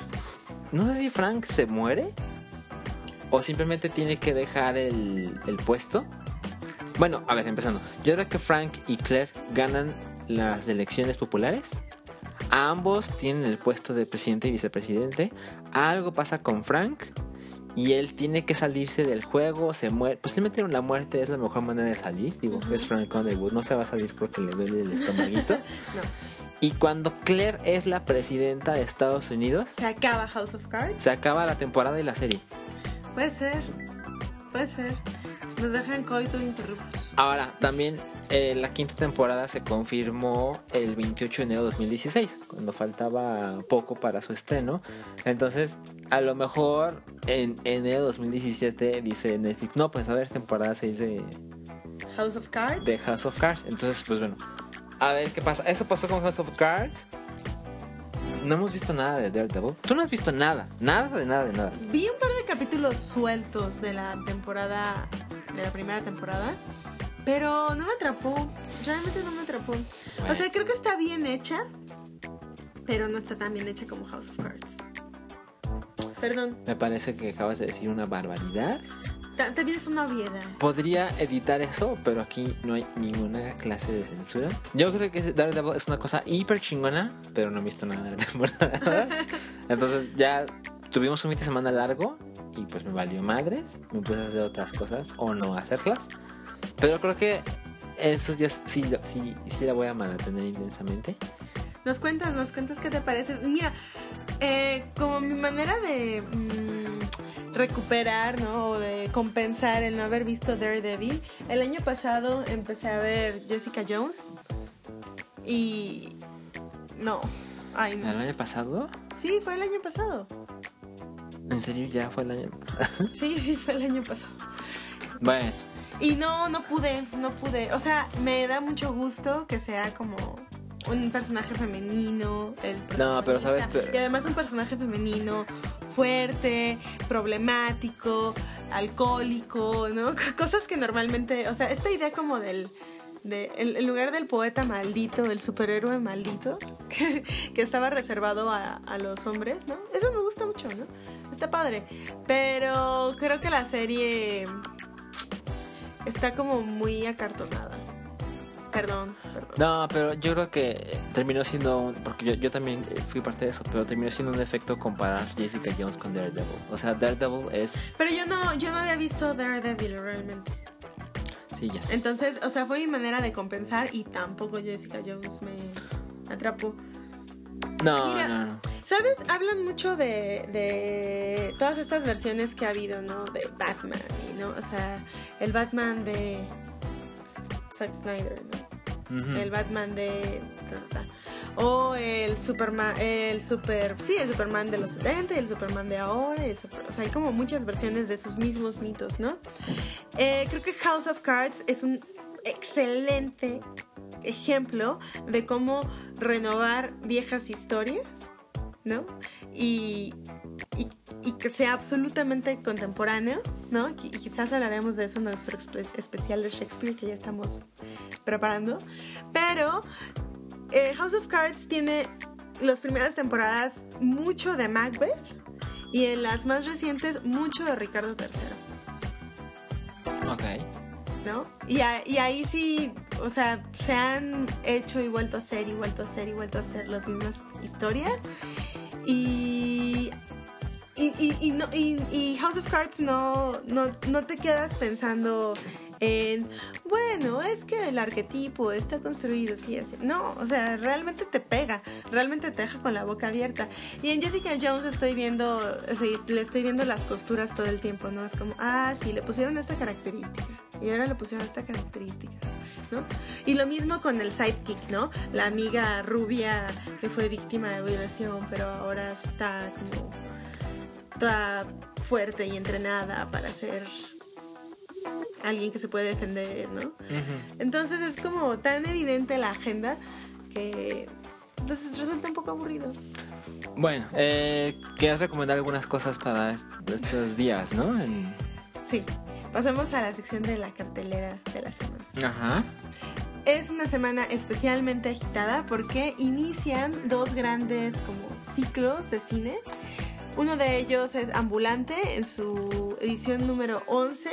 no sé si Frank se muere o simplemente tiene que dejar el, el puesto. Bueno, a ver, empezando. Yo creo que Frank y Claire ganan las elecciones populares. Ambos tienen el puesto de presidente y vicepresidente. Algo pasa con Frank y él tiene que salirse del juego. Se muere. Posiblemente la muerte es la mejor manera de salir. Digo, es Frank Underwood. No se va a salir porque le duele el estomaguito. No. y cuando Claire es la presidenta de Estados Unidos, Se acaba House of Cards. se acaba la temporada y la serie. Puede ser. Puede ser. Nos dejan coito interruptus. Ahora, también eh, la quinta temporada se confirmó el 28 de enero de 2016, cuando faltaba poco para su estreno. Entonces, a lo mejor en enero de 2017 dice Netflix, no, pues a ver, temporada 6 de, House of Cards. de House of Cards. Entonces, pues bueno, a ver qué pasa. Eso pasó con House of Cards. No hemos visto nada de Daredevil. Tú no has visto nada, nada de nada de nada. Vi un par de capítulos sueltos de la temporada, de la primera temporada, pero no me atrapó. Realmente no me atrapó. O sea, creo que está bien hecha, pero no está tan bien hecha como House of Cards. Perdón, Me parece que acabas de decir una barbaridad. ta- también es una obviedad. Podría editar eso, pero aquí no hay ninguna clase de censura. Yo creo que Daredevil es una cosa hiper chingona, pero no he visto nada de la temporada. Entonces ya tuvimos un fin de semana largo y pues me valió madres. Me puse a hacer otras cosas o no hacerlas. Pero creo que esos días sí, sí, sí la voy a mantener intensamente. Nos cuentas, nos cuentas qué te parece. Mira, eh, como mi manera de mm, recuperar, ¿no? O de compensar el no haber visto Daredevil, el año pasado empecé a ver Jessica Jones y no, ay ¿El no. año pasado? Sí, fue el año pasado. ¿En serio ya fue el año pasado? Sí, sí, fue el año pasado. bueno, Y no, no pude, no pude. O sea, me da mucho gusto que sea como un personaje femenino. El No, pero sabes, pero- Y además un personaje femenino fuerte, problemático, alcohólico, ¿no? Cosas que normalmente, o sea, esta idea como del... De, en en lugar del poeta maldito, el superhéroe maldito, que, que estaba reservado a, a los hombres, ¿no? Eso me gusta mucho, ¿no? Está padre. Pero creo que la serie está como muy acartonada. Perdón, perdón. No, pero yo creo que terminó siendo un, porque yo, yo también fui parte de eso, pero terminó siendo un efecto comparar Jessica Jones con Daredevil. O sea, Daredevil es, Pero yo no, yo no había visto Daredevil realmente. sí, ya sé. Entonces, o sea, fue mi manera de compensar y tampoco Jessica Jones me atrapó. No, Mira. no, no. ¿Sabes? Hablan mucho de, de todas estas versiones que ha habido, ¿no? De Batman, ¿no? O sea, el Batman de Zack Snyder, ¿no? El Batman de o el Superman el super sí el Superman de los 70 y el Superman de ahora el super- o sea hay como muchas versiones de esos mismos mitos no Eh, creo que House of Cards es un excelente ejemplo de cómo renovar viejas historias no y y, y que sea absolutamente contemporáneo, ¿no? Y quizás hablaremos de eso en nuestro especial de Shakespeare que ya estamos preparando. Pero eh, House of Cards tiene las primeras temporadas mucho de Macbeth Y en las más recientes, mucho de Ricardo III. Ok. ¿no? Y, a- y ahí sí, o sea, se han hecho y vuelto a hacer y vuelto a hacer y vuelto a hacer las mismas historias. Y. Y, y, y no, y, House of Cards no, no, no te quedas pensando en, bueno, es que el arquetipo está construido, sí, así. No, o sea, realmente te pega, realmente te deja con la boca abierta. Y en Jessica Jones estoy viendo, le estoy viendo las costuras todo el tiempo, ¿no? Es como, ah, sí, le pusieron esta característica. Y ahora le pusieron esta característica, ¿no? Y lo mismo con el sidekick, ¿no? La amiga rubia que fue víctima de violación, pero ahora está como toda fuerte y entrenada para ser alguien que se puede defender, ¿no? Entonces es como tan evidente la agenda que entonces resulta un poco aburrido. Bueno, eh, querías recomendar algunas cosas para est- estos días, ¿no? En- Sí, pasamos a la sección de la cartelera de la semana. Ajá. Es una semana especialmente agitada porque inician dos grandes como ciclos de cine. Uno de ellos es Ambulante en su edición número 11,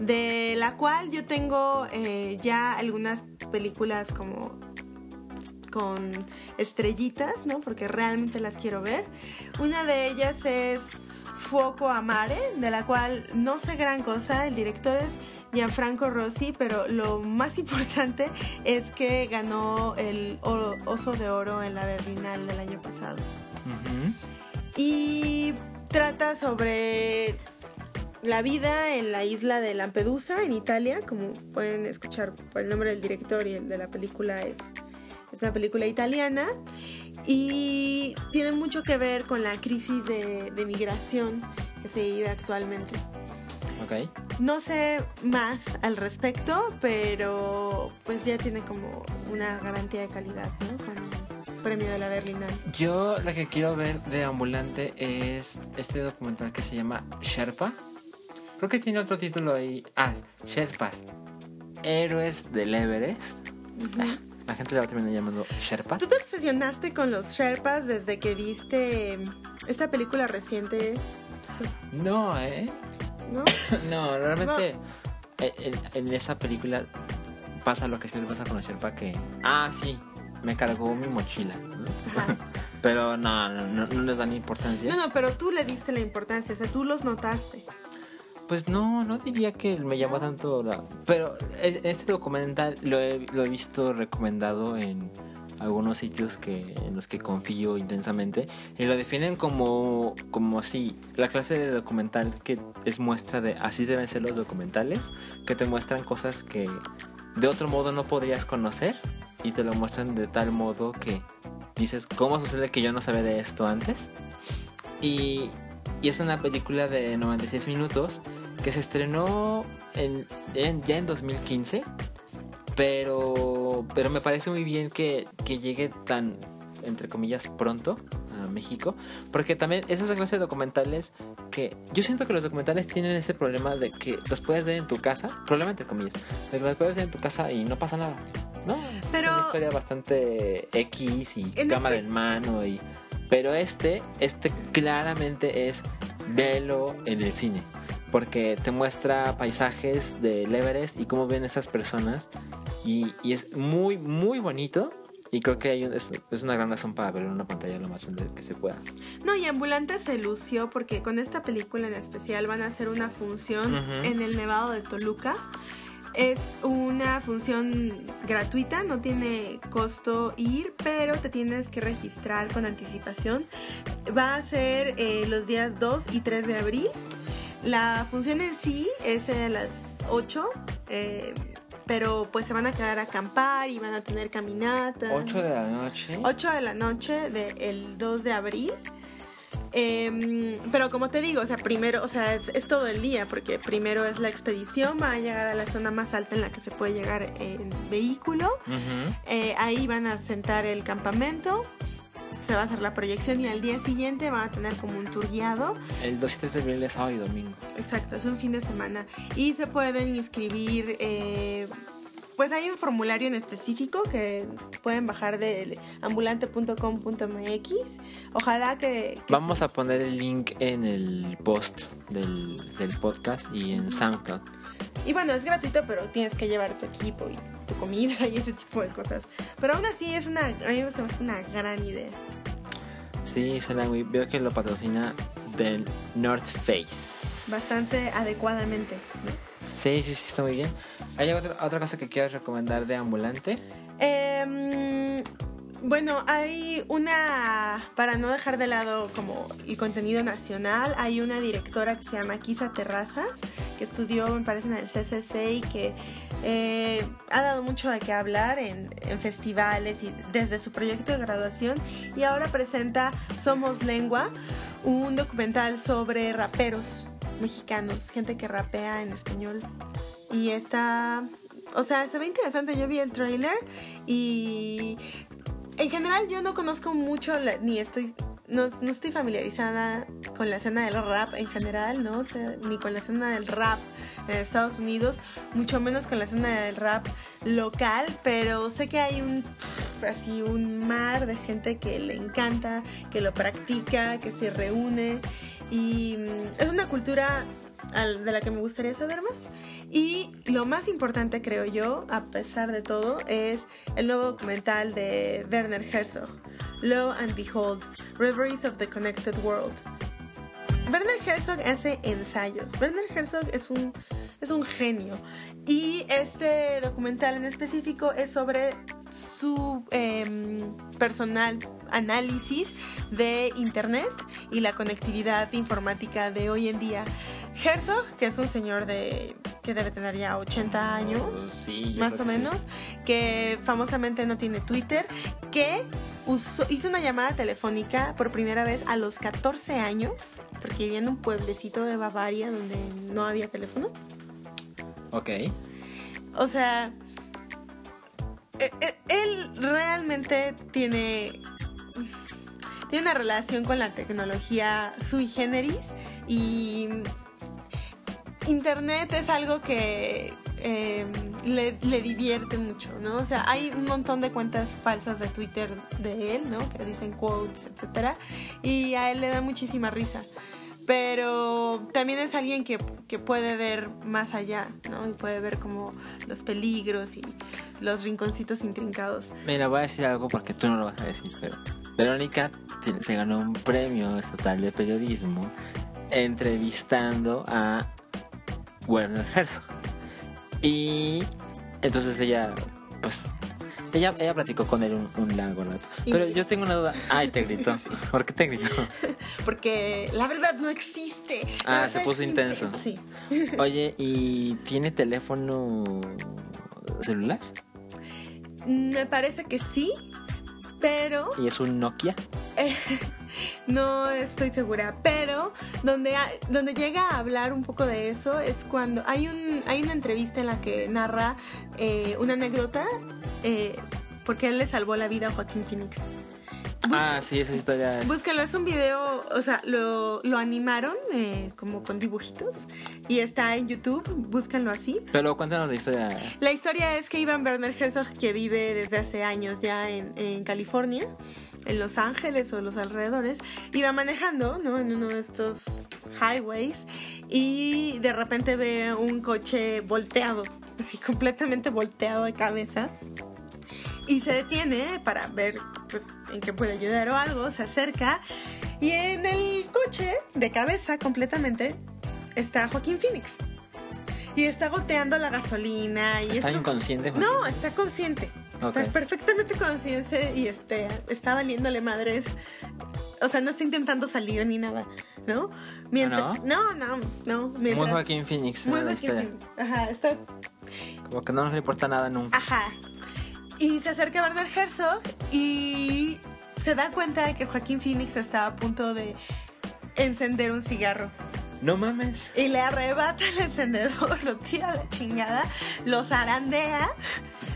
de la cual yo tengo eh, ya algunas películas como con estrellitas, ¿no? Porque realmente las quiero ver. Una de ellas es Fuoco Amare, de la cual no sé gran cosa. El director es Gianfranco Rossi, pero lo más importante es que ganó el Oso de Oro en la Berlinal del año pasado. Y trata sobre la vida en la isla de Lampedusa, en Italia, como pueden escuchar por el nombre del director y el de la película es, es una película italiana. Y tiene mucho que ver con la crisis de, de migración que se vive actualmente. Ok. No sé más al respecto, pero pues ya tiene como una garantía de calidad, ¿no? Con el premio de la Berlinal. Yo la que quiero ver de ambulante es este documental que se llama Sherpa. Creo que tiene otro título ahí. Ah, Sherpas. Héroes del Everest. La gente le va a terminar llamando Sherpa. ¿Tú te obsesionaste con los Sherpas desde que viste esta película reciente? Sí, No, ¿eh? ¿no? No, realmente en, en- en esa película pasa lo que siempre pasa con los Sherpa que... Ah, sí, me cargó mi mochila. ¿no? Ajá. Pero no, no, no, no les dan importancia. No, no, pero tú le diste la importancia, o sea, tú los notaste. Pues no, no diría que me llamó tanto la... Pero e- este documental lo he, lo he visto recomendado en algunos sitios que en los que confío intensamente y lo definen como como así la clase de documental que es muestra de así deben ser los documentales que te muestran cosas que de otro modo no podrías conocer y te lo muestran de tal modo que dices cómo sucede que yo no sabía de esto antes y, y es una película de 96 minutos que se estrenó en, en- ya en 2015, pero, pero me parece muy bien que, que llegue tan, entre comillas, pronto a México, porque también es esa clase de documentales que yo siento que los documentales tienen ese problema de que los puedes ver en tu casa, problema entre comillas, de que los puedes ver en tu casa y no pasa nada. No, es Pero- una historia bastante X y En cámara este- en mano y pero este este claramente es velo en el cine porque te muestra paisajes del Everest y cómo ven esas personas y, y es muy muy bonito y creo que hay un- es, es una gran razón para verlo en una pantalla lo más grande que se pueda. No, y Ambulante se lució porque con esta película en especial van a hacer una función Ujú. en el Nevado de Toluca. Es una función gratuita, no tiene costo ir, pero te tienes que registrar con anticipación. Va a ser eh, los días 2 y 3 de abril. La función en sí es a las 8, eh, pero pues se van a quedar a acampar y van a tener caminata. 8 de la noche. 8 de la noche del 2 de abril. Em, pero como te digo, o sea, primero, o sea, es, es todo el día, porque primero es la expedición, va a llegar a la zona más alta en la que se puede llegar en vehículo. Eh, ahí van a sentar el campamento, se va a hacer la proyección y al día siguiente van a tener como un tour guiado. El 2 y 3 de abril es sábado y domingo. Exacto, es un fin de semana. Y se pueden inscribir eh, pues hay un formulario en específico que pueden bajar de ambulante.com.mx. Ojalá que, que, Vamos a poner el link en el post del, del podcast y en SoundCloud. Y bueno, es gratuito, pero tienes que llevar tu equipo y tu comida y ese tipo de cosas. Pero aún así es una, a mí me hace una gran idea. Sí, muy. Veo que lo patrocina del North Face. Bastante adecuadamente. ¿no? Sí, sí, sí, está muy bien. ¿Hay otra, otra cosa que quieras recomendar de Ambulante? Eh, bueno, hay una, para no dejar de lado como el contenido nacional, hay una directora que se llama Kisa Terrazas, que estudió, me parece, en el CCC y que eh, ha dado mucho de qué hablar en, festivales y desde su proyecto de graduación y ahora presenta Somos Lengua, un documental sobre raperos mexicanos, gente que rapea en español y está, o sea, se ve interesante, yo vi el trailer y en general yo no conozco mucho ni estoy no, no, estoy familiarizada con la escena del rap en general, ¿no? O ni con la escena del rap en Estados Unidos, mucho menos con la escena del rap local, pero sé que hay un así un mar de gente que le encanta, que lo practica, que se reúne y es una cultura de la que me gustaría saber más. Y lo más importante, creo yo, a pesar de todo, es el nuevo documental de Werner Herzog, Lo and Behold, Reveries of the Connected World. Werner Herzog hace ensayos. Werner Herzog es un, es un genio. Y este documental en específico es sobre su eh, personal análisis de Internet y la conectividad informática de hoy en día. Herzog, que es un señor de que debe tener ya 80 años, sí, más o menos, sí. que famosamente no tiene Twitter, que usó, hizo una llamada telefónica por primera vez a los 14 años, porque vivía en un pueblecito de Bavaria donde no había teléfono. Ok. O sea, él realmente tiene tiene una relación con la tecnología sui generis y Internet es algo que le, le, divierte mucho, ¿no? O sea, hay un montón de cuentas falsas de Twitter de él, ¿no? Que dicen quotes, etcétera, y a él le da muchísima risa. Pero también es alguien que, que puede ver más allá, ¿no? Y puede ver como los peligros y los rinconcitos intrincados. Mira, voy a decir algo porque tú no lo vas a decir, pero Verónica se ganó un premio estatal de periodismo entrevistando a Werner Herzog. Y entonces ella, pues, ella, ella platicó con él un, un largo rato. Pero yo tengo una duda. Ay, te gritó. Sí. ¿Por qué te gritó? Porque la verdad no existe. La ah, se puso intenso. Sí. Oye, ¿y tiene teléfono celular? Me parece que sí, pero... ¿Y es un Nokia? Eh, no estoy segura, pero donde, donde llega a hablar un poco de eso es cuando hay, un, hay una entrevista en la que narra eh, una anécdota eh, porque él le salvó la vida a Joaquín Phoenix. Busca, ah, sí, esa historia. Es... Búsquenlo, es un video, o sea, lo, lo animaron eh, como con dibujitos y está en YouTube, búscanlo así. Pero cuéntanos la historia. La historia es que Ivan Werner Herzog, que vive desde hace años ya en, en California, en Los Ángeles o los alrededores, iba manejando, ¿no? En uno de estos highways y de repente ve un coche volteado, así completamente volteado de cabeza y se detiene para ver pues en qué puede ayudar o algo, se acerca y en el coche de cabeza completamente está Joaquín Phoenix. Y está goteando la gasolina y ¿Está eso... inconsciente? Joaquín? No, está consciente. Okay. Está perfectamente consciente y este, está valiéndole madres. O sea, no está intentando salir ni nada, ¿no? Mientras, ¿No? no, no, no. Mientras, Muy Joaquín Phoenix. Muy Joaquín Phoenix. Ajá, está... Como que no nos le importa nada nunca. Ajá. Y se acerca Werner Herzog y se da cuenta de que Joaquín Phoenix está a punto de encender un cigarro. No mames. Y le arrebata el encendedor, lo tira a la chingada, lo zarandea,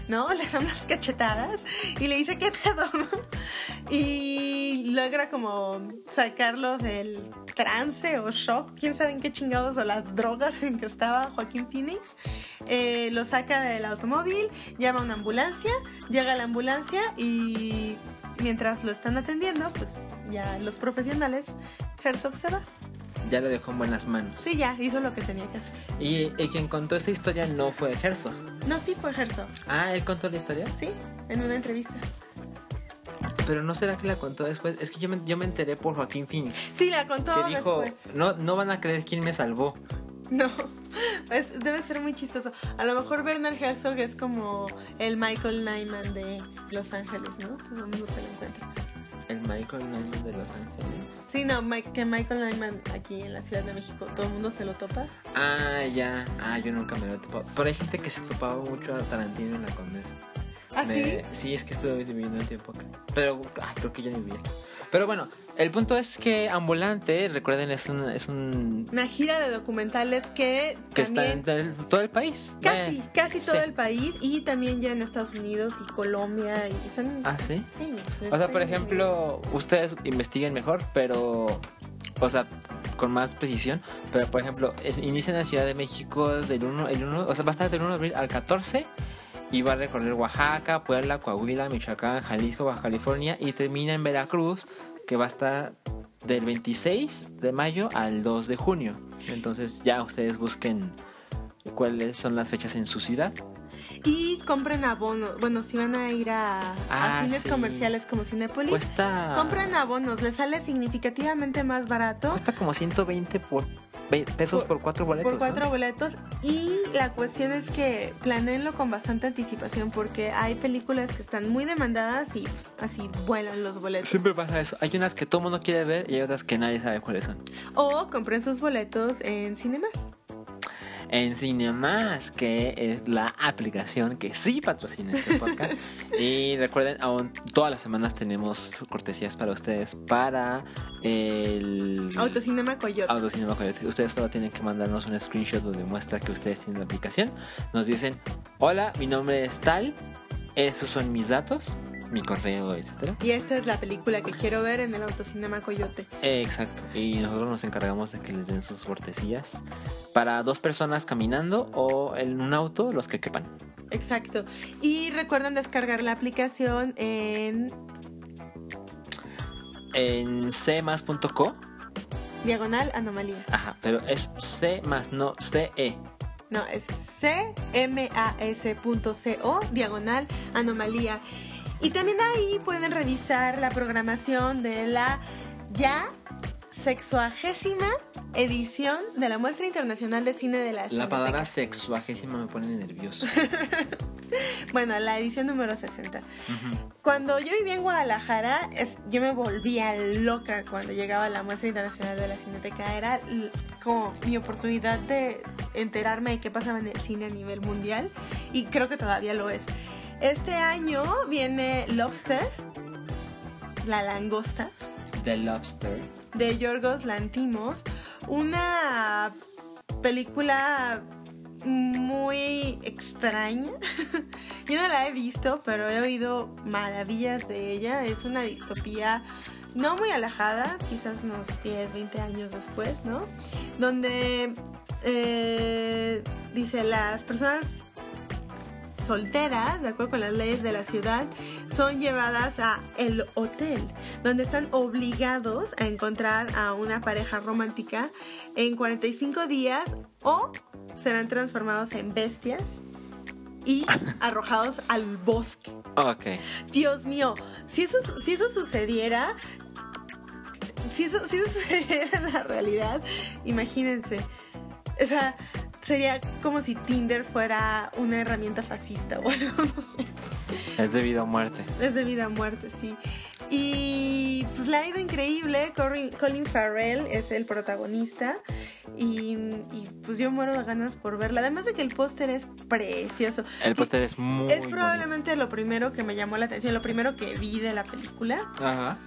¿no? Le da unas cachetadas y le dice, ¿qué pedo? no?". Y logra como sacarlo del trance o shock, quién sabe en qué chingados o las drogas en que estaba Joaquín Phoenix. Eh, lo saca del automóvil, llama a una ambulancia, llega la ambulancia y mientras lo están atendiendo, pues ya los profesionales, Herzog se va. Ya lo dejó en buenas manos. Sí, ya hizo lo que tenía que hacer. Y, y quien contó esta historia no fue Herzog. No, sí fue Herzog, Ah, él contó la historia. sí, en una entrevista. Pero no será que la contó después. Es que yo me, yo me enteré por Joaquín Phoenix. Sí, la contó Que dijo, después. no, no van a creer quién me salvó. No, es- debe ser muy chistoso. A lo mejor Bernard Herzog es como el Michael Nyman de Los Ángeles, ¿no? Todo el mundo se lo encuentra. El Michael Nyman de Los Ángeles. Sí, no, que Michael Nyman aquí en la Ciudad de México, todo el mundo se lo topa. Ah, ya. Ah, yo nunca me lo he topado. Pero hay gente que se topaba mucho a Tarantino en la Condesa. ¿Ah, sí? Me- sí, es que estuve viviendo un tiempo acá. Pero ah, creo que ya vivía aquí. Pero bueno, el punto es que Ambulante, recuerden, es un, es un Una gira de documentales que que está en todo el país. Casi, casi todo Sí. el país y también ya en Estados Unidos y Colombia y son... Ah, sí. sí, O sea, por ejemplo, ustedes investiguen mejor, pero. O sea, con más precisión. Pero, por ejemplo, es, inicia en la Ciudad de México del 1, el 1, o sea, va a estar del 1 de abril al 14. Y va a recorrer Oaxaca, Puebla, Coahuila, Michoacán, Jalisco, Baja California. Y termina en Veracruz, que va a estar del 26 de mayo al 2 de junio. Entonces, ya ustedes busquen cuáles son las fechas en su ciudad. Y compren abonos. Bueno, si van a ir a, a Ah, cines sí. comerciales como Cinépolis, Cuesta. compren abonos. Les sale significativamente más barato Cuesta como 120 por, pesos Por- por, cuatro boletos. por cuatro ¿no? boletos. Y la cuestión es que planeenlo con bastante anticipación porque hay películas que están muy demandadas y así vuelan los boletos. Siempre pasa eso. Hay unas que todo mundo quiere ver y hay otras que nadie sabe cuáles son. O compren sus boletos en Cinemas. En Cinemas, que es la aplicación que sí patrocina este podcast. y recuerden, aún todas las semanas tenemos cortesías para ustedes para el Autocinema Coyote. Autocinema Coyote. Ustedes solo tienen que mandarnos un screenshot donde muestra que ustedes tienen la aplicación. Nos dicen, hola, mi nombre es tal, esos son mis datos, mi correo, etcétera. Y esta es la película que quiero ver en el Autocinema Coyote. Eh, Exacto. Y nosotros nos encargamos de que les den sus cortesías para dos personas caminando o en un auto, los que quepan. Exacto. Y recuerden descargar la aplicación en En cmas.co, diagonal anomalía. ajá, pero es C más, no CE. No, es cmas.co diagonal anomalía. Y también ahí pueden revisar la programación de la ya sexuagésima edición de la Muestra Internacional de Cine de la La palabra sexuagésima me pone nervioso. Bueno, la edición número 60. Ujú. Cuando yo vivía en Guadalajara, es- yo me volvía loca cuando llegaba a la muestra internacional de la Cineteca. Era como mi oportunidad de enterarme de qué pasaba en el cine a nivel mundial y creo que todavía lo es. Este año viene Lobster, La Langosta, The Lobster. de Yorgos Lantimos, una película muy extraña. Yo no la he visto, pero he oído maravillas de ella. Es una distopía no muy alejada, quizás unos 10, 20 años después, ¿no? Donde eh, dice las personas solteras, de acuerdo con las leyes de la ciudad, son llevadas a el hotel, donde están obligados a encontrar a una pareja romántica en 45 días o serán transformados en bestias y arrojados al bosque. Ok. Dios mío, si eso, si eso sucediera, si eso, si eso sucediera en la realidad, imagínense. O sea, sería como si Tinder fuera una herramienta fascista o algo, no sé. Es debido a muerte. Es de vida a muerte, sí. Y pues le ha ido increíble. Colin, Farrell es el protagonista. Y, y, pues yo muero de ganas por verla. Además de que el póster es precioso. El póster es muy. Es probablemente lo primero que me llamó la atención, lo primero que vi de la película. Ajá.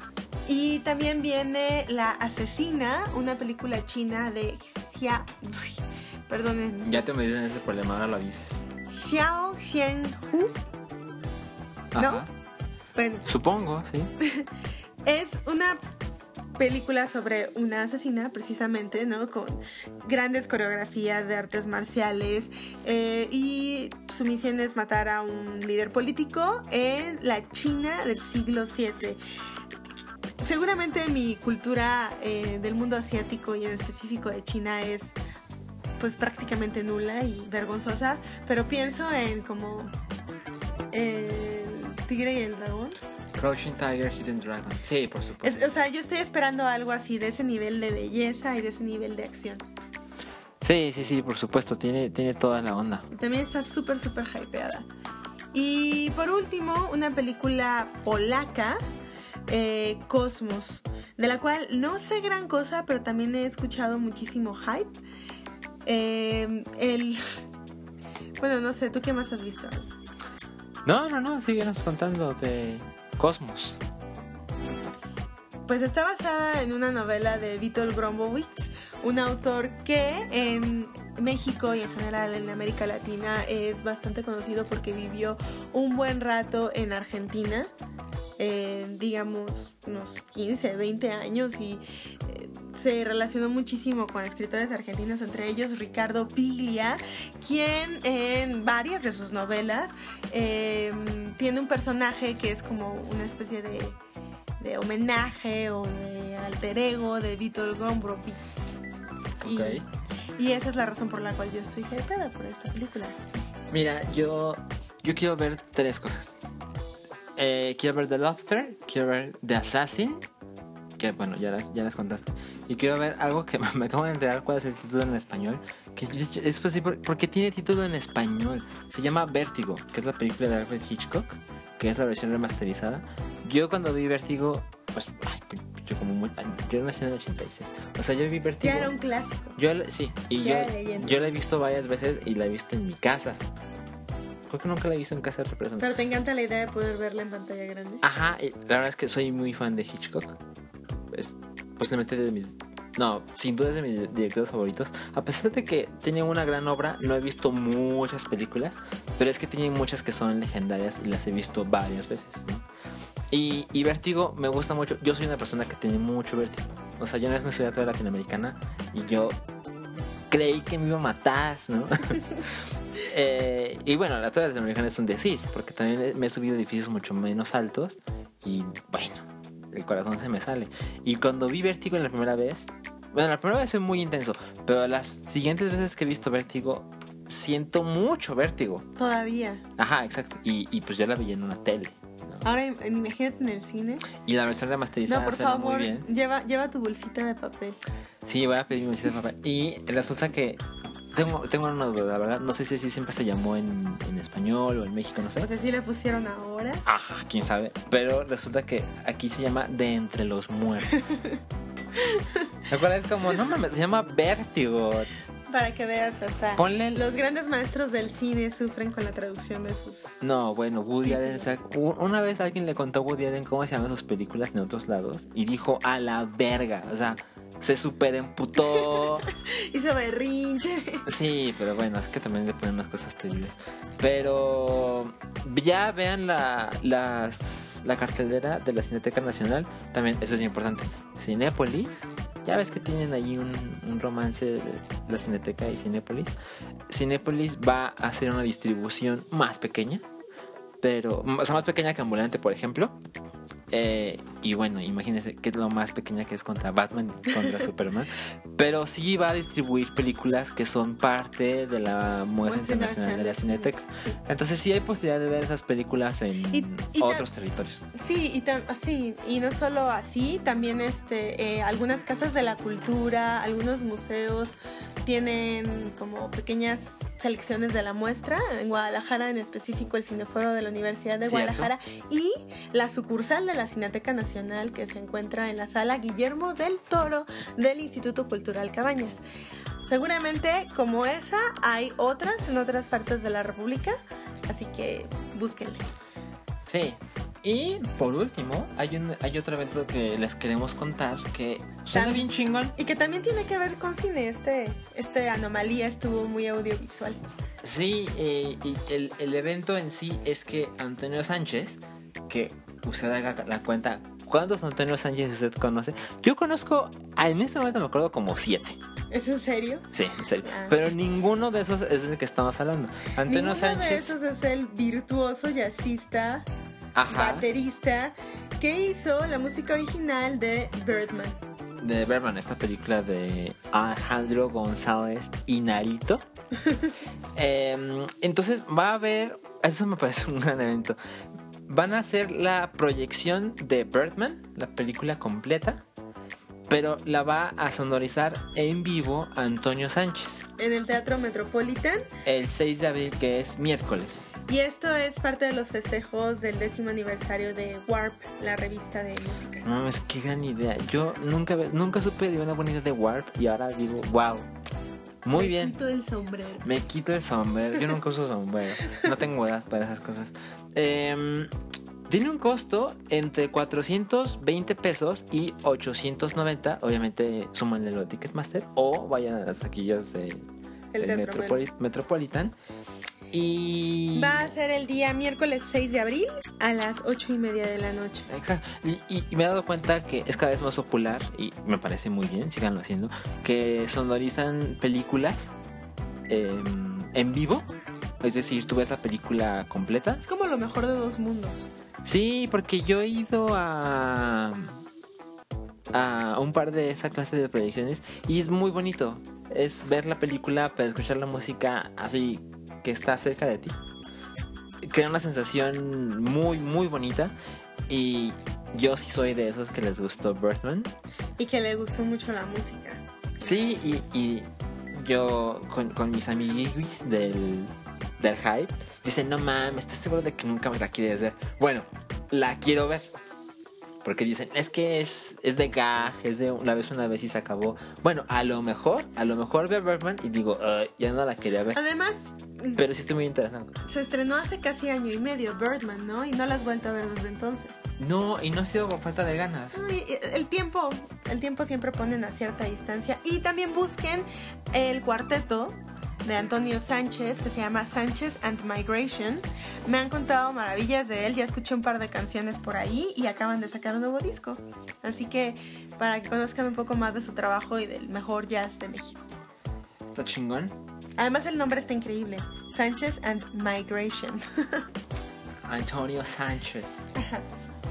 Y también viene La Asesina, una película china de Xia... Uy, perdonen. Ya te me dicen ese problema, ahora lo avises. Xiao Xianhu. ¿no? Ajá. Bueno, Supongo, sí. es una película sobre una asesina, precisamente, ¿no? Con grandes coreografías de artes marciales eh, y su misión es matar a un líder político en la China del siglo VII. Seguramente mi cultura eh, del mundo asiático y en específico de China es pues prácticamente nula y vergonzosa, pero pienso en como el tigre y el dragón. Crouching Tiger, Hidden Dragon. Sí, por supuesto. Es- o sea, yo estoy esperando algo así de ese nivel de belleza y de ese nivel de acción. Sí, sí, sí, por supuesto. Tiene, tiene toda la onda. También está súper, súper hypeada. Y por último, una película polaca, eh, Cosmos, de la cual no sé gran cosa, pero también he escuchado muchísimo hype. Eh, el... Bueno, no sé, ¿tú qué más has visto? No, no, no, síguenos contando de Cosmos. Pues está basada en una novela de Witold Grombowitz, un autor que en México y en general en América Latina es bastante conocido porque vivió un buen rato en Argentina, eh, digamos unos 15, 20 años y eh, se relacionó muchísimo con escritores argentinos, entre ellos Ricardo Piglia, quien en varias de sus novelas eh, tiene un personaje que es como una especie de de homenaje o de alter ego de Vítor Gombrowicz. Y, Ok. y esa es la razón por la cual yo estoy hypeada por esta película. Mira, yo, yo quiero ver tres cosas. Eh, quiero ver The Lobster, quiero ver The Assassin, que bueno, ya las, ya las contaste. Y quiero ver algo que me acabo de enterar cuál es el título en español. Que es posible porque tiene título en español. Se llama Vértigo, que es la película de Alfred Hitchcock, que es la versión remasterizada. Yo cuando vi Vértigo, pues, ay, yo como muy, yo nací en el 86. O sea, yo vi Vértigo. Ya era un clásico. Yo sí, y yo, yo la he visto varias veces y la he visto en mi casa. Creo que nunca la he visto en casa de otra persona. Pero te encanta la idea de poder verla en pantalla grande. Ajá, la verdad es que soy muy fan de Hitchcock. Es posiblemente de mis... No, sin duda es de mis directores favoritos. A pesar de que tiene una gran obra, no he visto muchas películas, pero es que tiene muchas que son legendarias y las he visto varias veces, ¿no? Y, y Vértigo me gusta mucho. Yo soy una persona que tiene mucho vértigo. O sea, yo una vez me subí a otra latinoamericana y yo creí que me iba a matar, ¿no? Eh, y bueno, la torre latinoamericana es un decir, porque también me he subido edificios mucho menos altos y bueno, el corazón se me sale. Y cuando vi Vértigo la primera vez, bueno, la primera vez fue muy intenso, pero las siguientes veces que he visto Vértigo, siento mucho vértigo. Todavía. Ajá, exacto. Y, y pues yo la vi en una tele. ¿no? Ahora im- imagínate en el cine. Y la versión remasterizada No, por favor, lleva, lleva tu bolsita de papel. Sí, voy a pedir mi bolsita de papel. Y resulta que tengo, tengo una duda, la verdad. No sé si así siempre se llamó en, en español o en México, no sé. O sea, si le pusieron ahora. Ajá, quién sabe. Pero resulta que aquí se llama De Entre los Muertos. Lo cual es como, no mames, se llama Vértigo. Para que veas hasta. Ponle Los grandes maestros del cine sufren con la traducción de sus. No, bueno, Woody Allen. Una vez alguien le contó a Woody Allen cómo se llaman sus películas en otros lados y dijo a la verga. O sea, se super emputó. Hizo berrinche. Sí, pero bueno, es que también le ponen unas cosas terribles. Pero ya vean la, las, la cartelera de la Cineteca Nacional. También, eso es importante. Cinépolis. Ya ves que tienen ahí un, un romance de la Cineteca y Cinépolis. Cinépolis va a hacer una distribución más pequeña. Pero, o sea, más pequeña que Ambulante, por ejemplo. Eh, y bueno, imagínense que es lo más pequeña que es contra Batman y contra Superman. Pero sí va a distribuir películas que son parte de la muestra internacional de la Cineteca. Sí. Entonces sí hay posibilidad de ver esas películas en Y- y otros territorios. Sí, y, tam- sí, y no solo así, también este, eh, algunas casas de la cultura, algunos museos tienen como pequeñas selecciones de la muestra. En Guadalajara, en específico, el Cineforo de la Universidad de Cierto. Guadalajara y la sucursal de la Cineteca Nacional que se encuentra en la sala Guillermo del Toro del Instituto Cultural Cabañas. Seguramente, como esa, hay otras en otras partes de la República, así que búsquenle. Sí. Y por último, hay, un, hay otro evento que les queremos contar que suena bien chingón. Y que también tiene que ver con cine. Este, este anomalía estuvo muy audiovisual. Sí, eh, y el, el evento en sí es que Antonio Sánchez, que usted haga la cuenta, ¿cuántos Antonio Sánchez usted conoce? Yo conozco, en este momento me acuerdo como siete. ¿Es en serio? Sí, en serio. Ah. Pero ninguno de esos es el que estamos hablando. Antonio Ninguno de Sánchez. esos es el virtuoso jazzista, Ajá. baterista, que hizo la música original de Birdman. de Berman, esta película de Alejandro González Inarito. Em, entonces va a haber, eso me parece un gran evento. Van a hacer la proyección de Birdman, la película completa, pero la va a sonorizar en vivo Antonio Sánchez En el Teatro Metropolitan. el 6 de abril, que es miércoles. Y esto es parte de los festejos del décimo aniversario de Warp, la revista de música. No, es que gran idea. Yo nunca, nunca supe de una buena idea de Warp y ahora digo, wow. Muy Me bien. quito el sombrero. Me quito el sombrero. Yo nunca uso sombrero. No tengo edad para esas cosas. Em, tiene un costo entre 420 pesos y 890. Obviamente, súmanle lo de Ticketmaster o vayan a las taquillas de, El del Metropoli- Metropolitan. Y. Va a ser el día miércoles 6 de abril a las 8 y media de la noche. Exacto. Y, y- y me he dado cuenta que es cada vez más popular y me parece muy bien, síganlo haciendo, que sonorizan películas em, en vivo. Es decir, tú ves la película completa. Es como lo mejor de dos mundos. Sí, porque yo he ido a a un par de esa clase de proyecciones y es muy bonito. Es ver la película, pero escuchar la música así que está cerca de ti. Crea una sensación muy, muy bonita. Y yo sí soy de esos que les gustó Birdman. Y que le gustó mucho la música. Sí, y, y yo con, con mis amiguis del, del hype dicen, no mames, estoy seguro de que nunca me la quieres ver. Bueno, la quiero ver. Porque dicen, es que es, es de gag, es de una vez una vez y se acabó. Bueno, a lo mejor, a lo mejor veo Birdman y digo, "Ay, ya no la quería ver. Además, Pero sí estoy muy interesado. se estrenó hace casi año y medio Birdman, ¿no? Y no la has vuelto a ver desde entonces. No, y no ha sido por falta de ganas. Ay, El tiempo, el tiempo siempre ponen a cierta distancia. Y también busquen el cuarteto de Antonio Sánchez, que se llama Sánchez and Migration. Me han contado maravillas de él, ya escuché un par de canciones por ahí y acaban de sacar un nuevo disco. Así que para que conozcan un poco más de su trabajo y del mejor jazz de México. Está chingón. Además el nombre está increíble, Sánchez and Migration. Antonio Sánchez.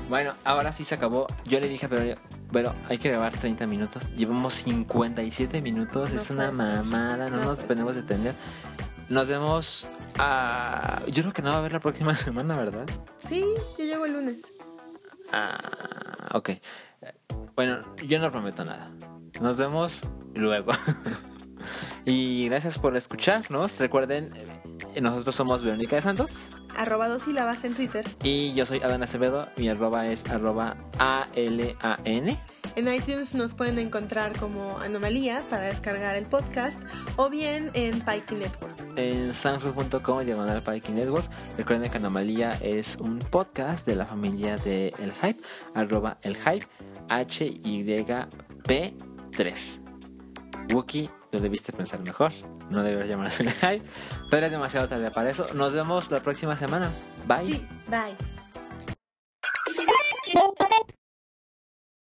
Bueno, ahora sí se acabó. Yo le dije, pero, pero hay que grabar 30 minutos. Llevamos 57 minutos. No es una mamada. No, No nos podemos detener. Nos vemos. a yo creo que no va a haber la próxima semana, ¿verdad? sí, yo llego el lunes. Ah, ok. Bueno, yo no prometo nada. Nos vemos luego. y gracias por escucharnos. Recuerden, eh, nosotros somos Verónica de Santos. Arroba dos sílabas en Twitter. Y yo soy Adán Acevedo. Mi arroba es arroba A-L-A-N. En iTunes nos pueden encontrar como Anomalía para descargar el podcast o bien en Pikey Network. En soundcloud.com diagonal Pikey Network. Recuerden que Anomalía es un podcast de la familia de El Hype. Arroba El Hype. H-Y-P-3. Wookie, debiste pensar mejor. No debería llamarse Hype. Pero es demasiado tarde para eso. Nos vemos la próxima semana. Bye. Bye.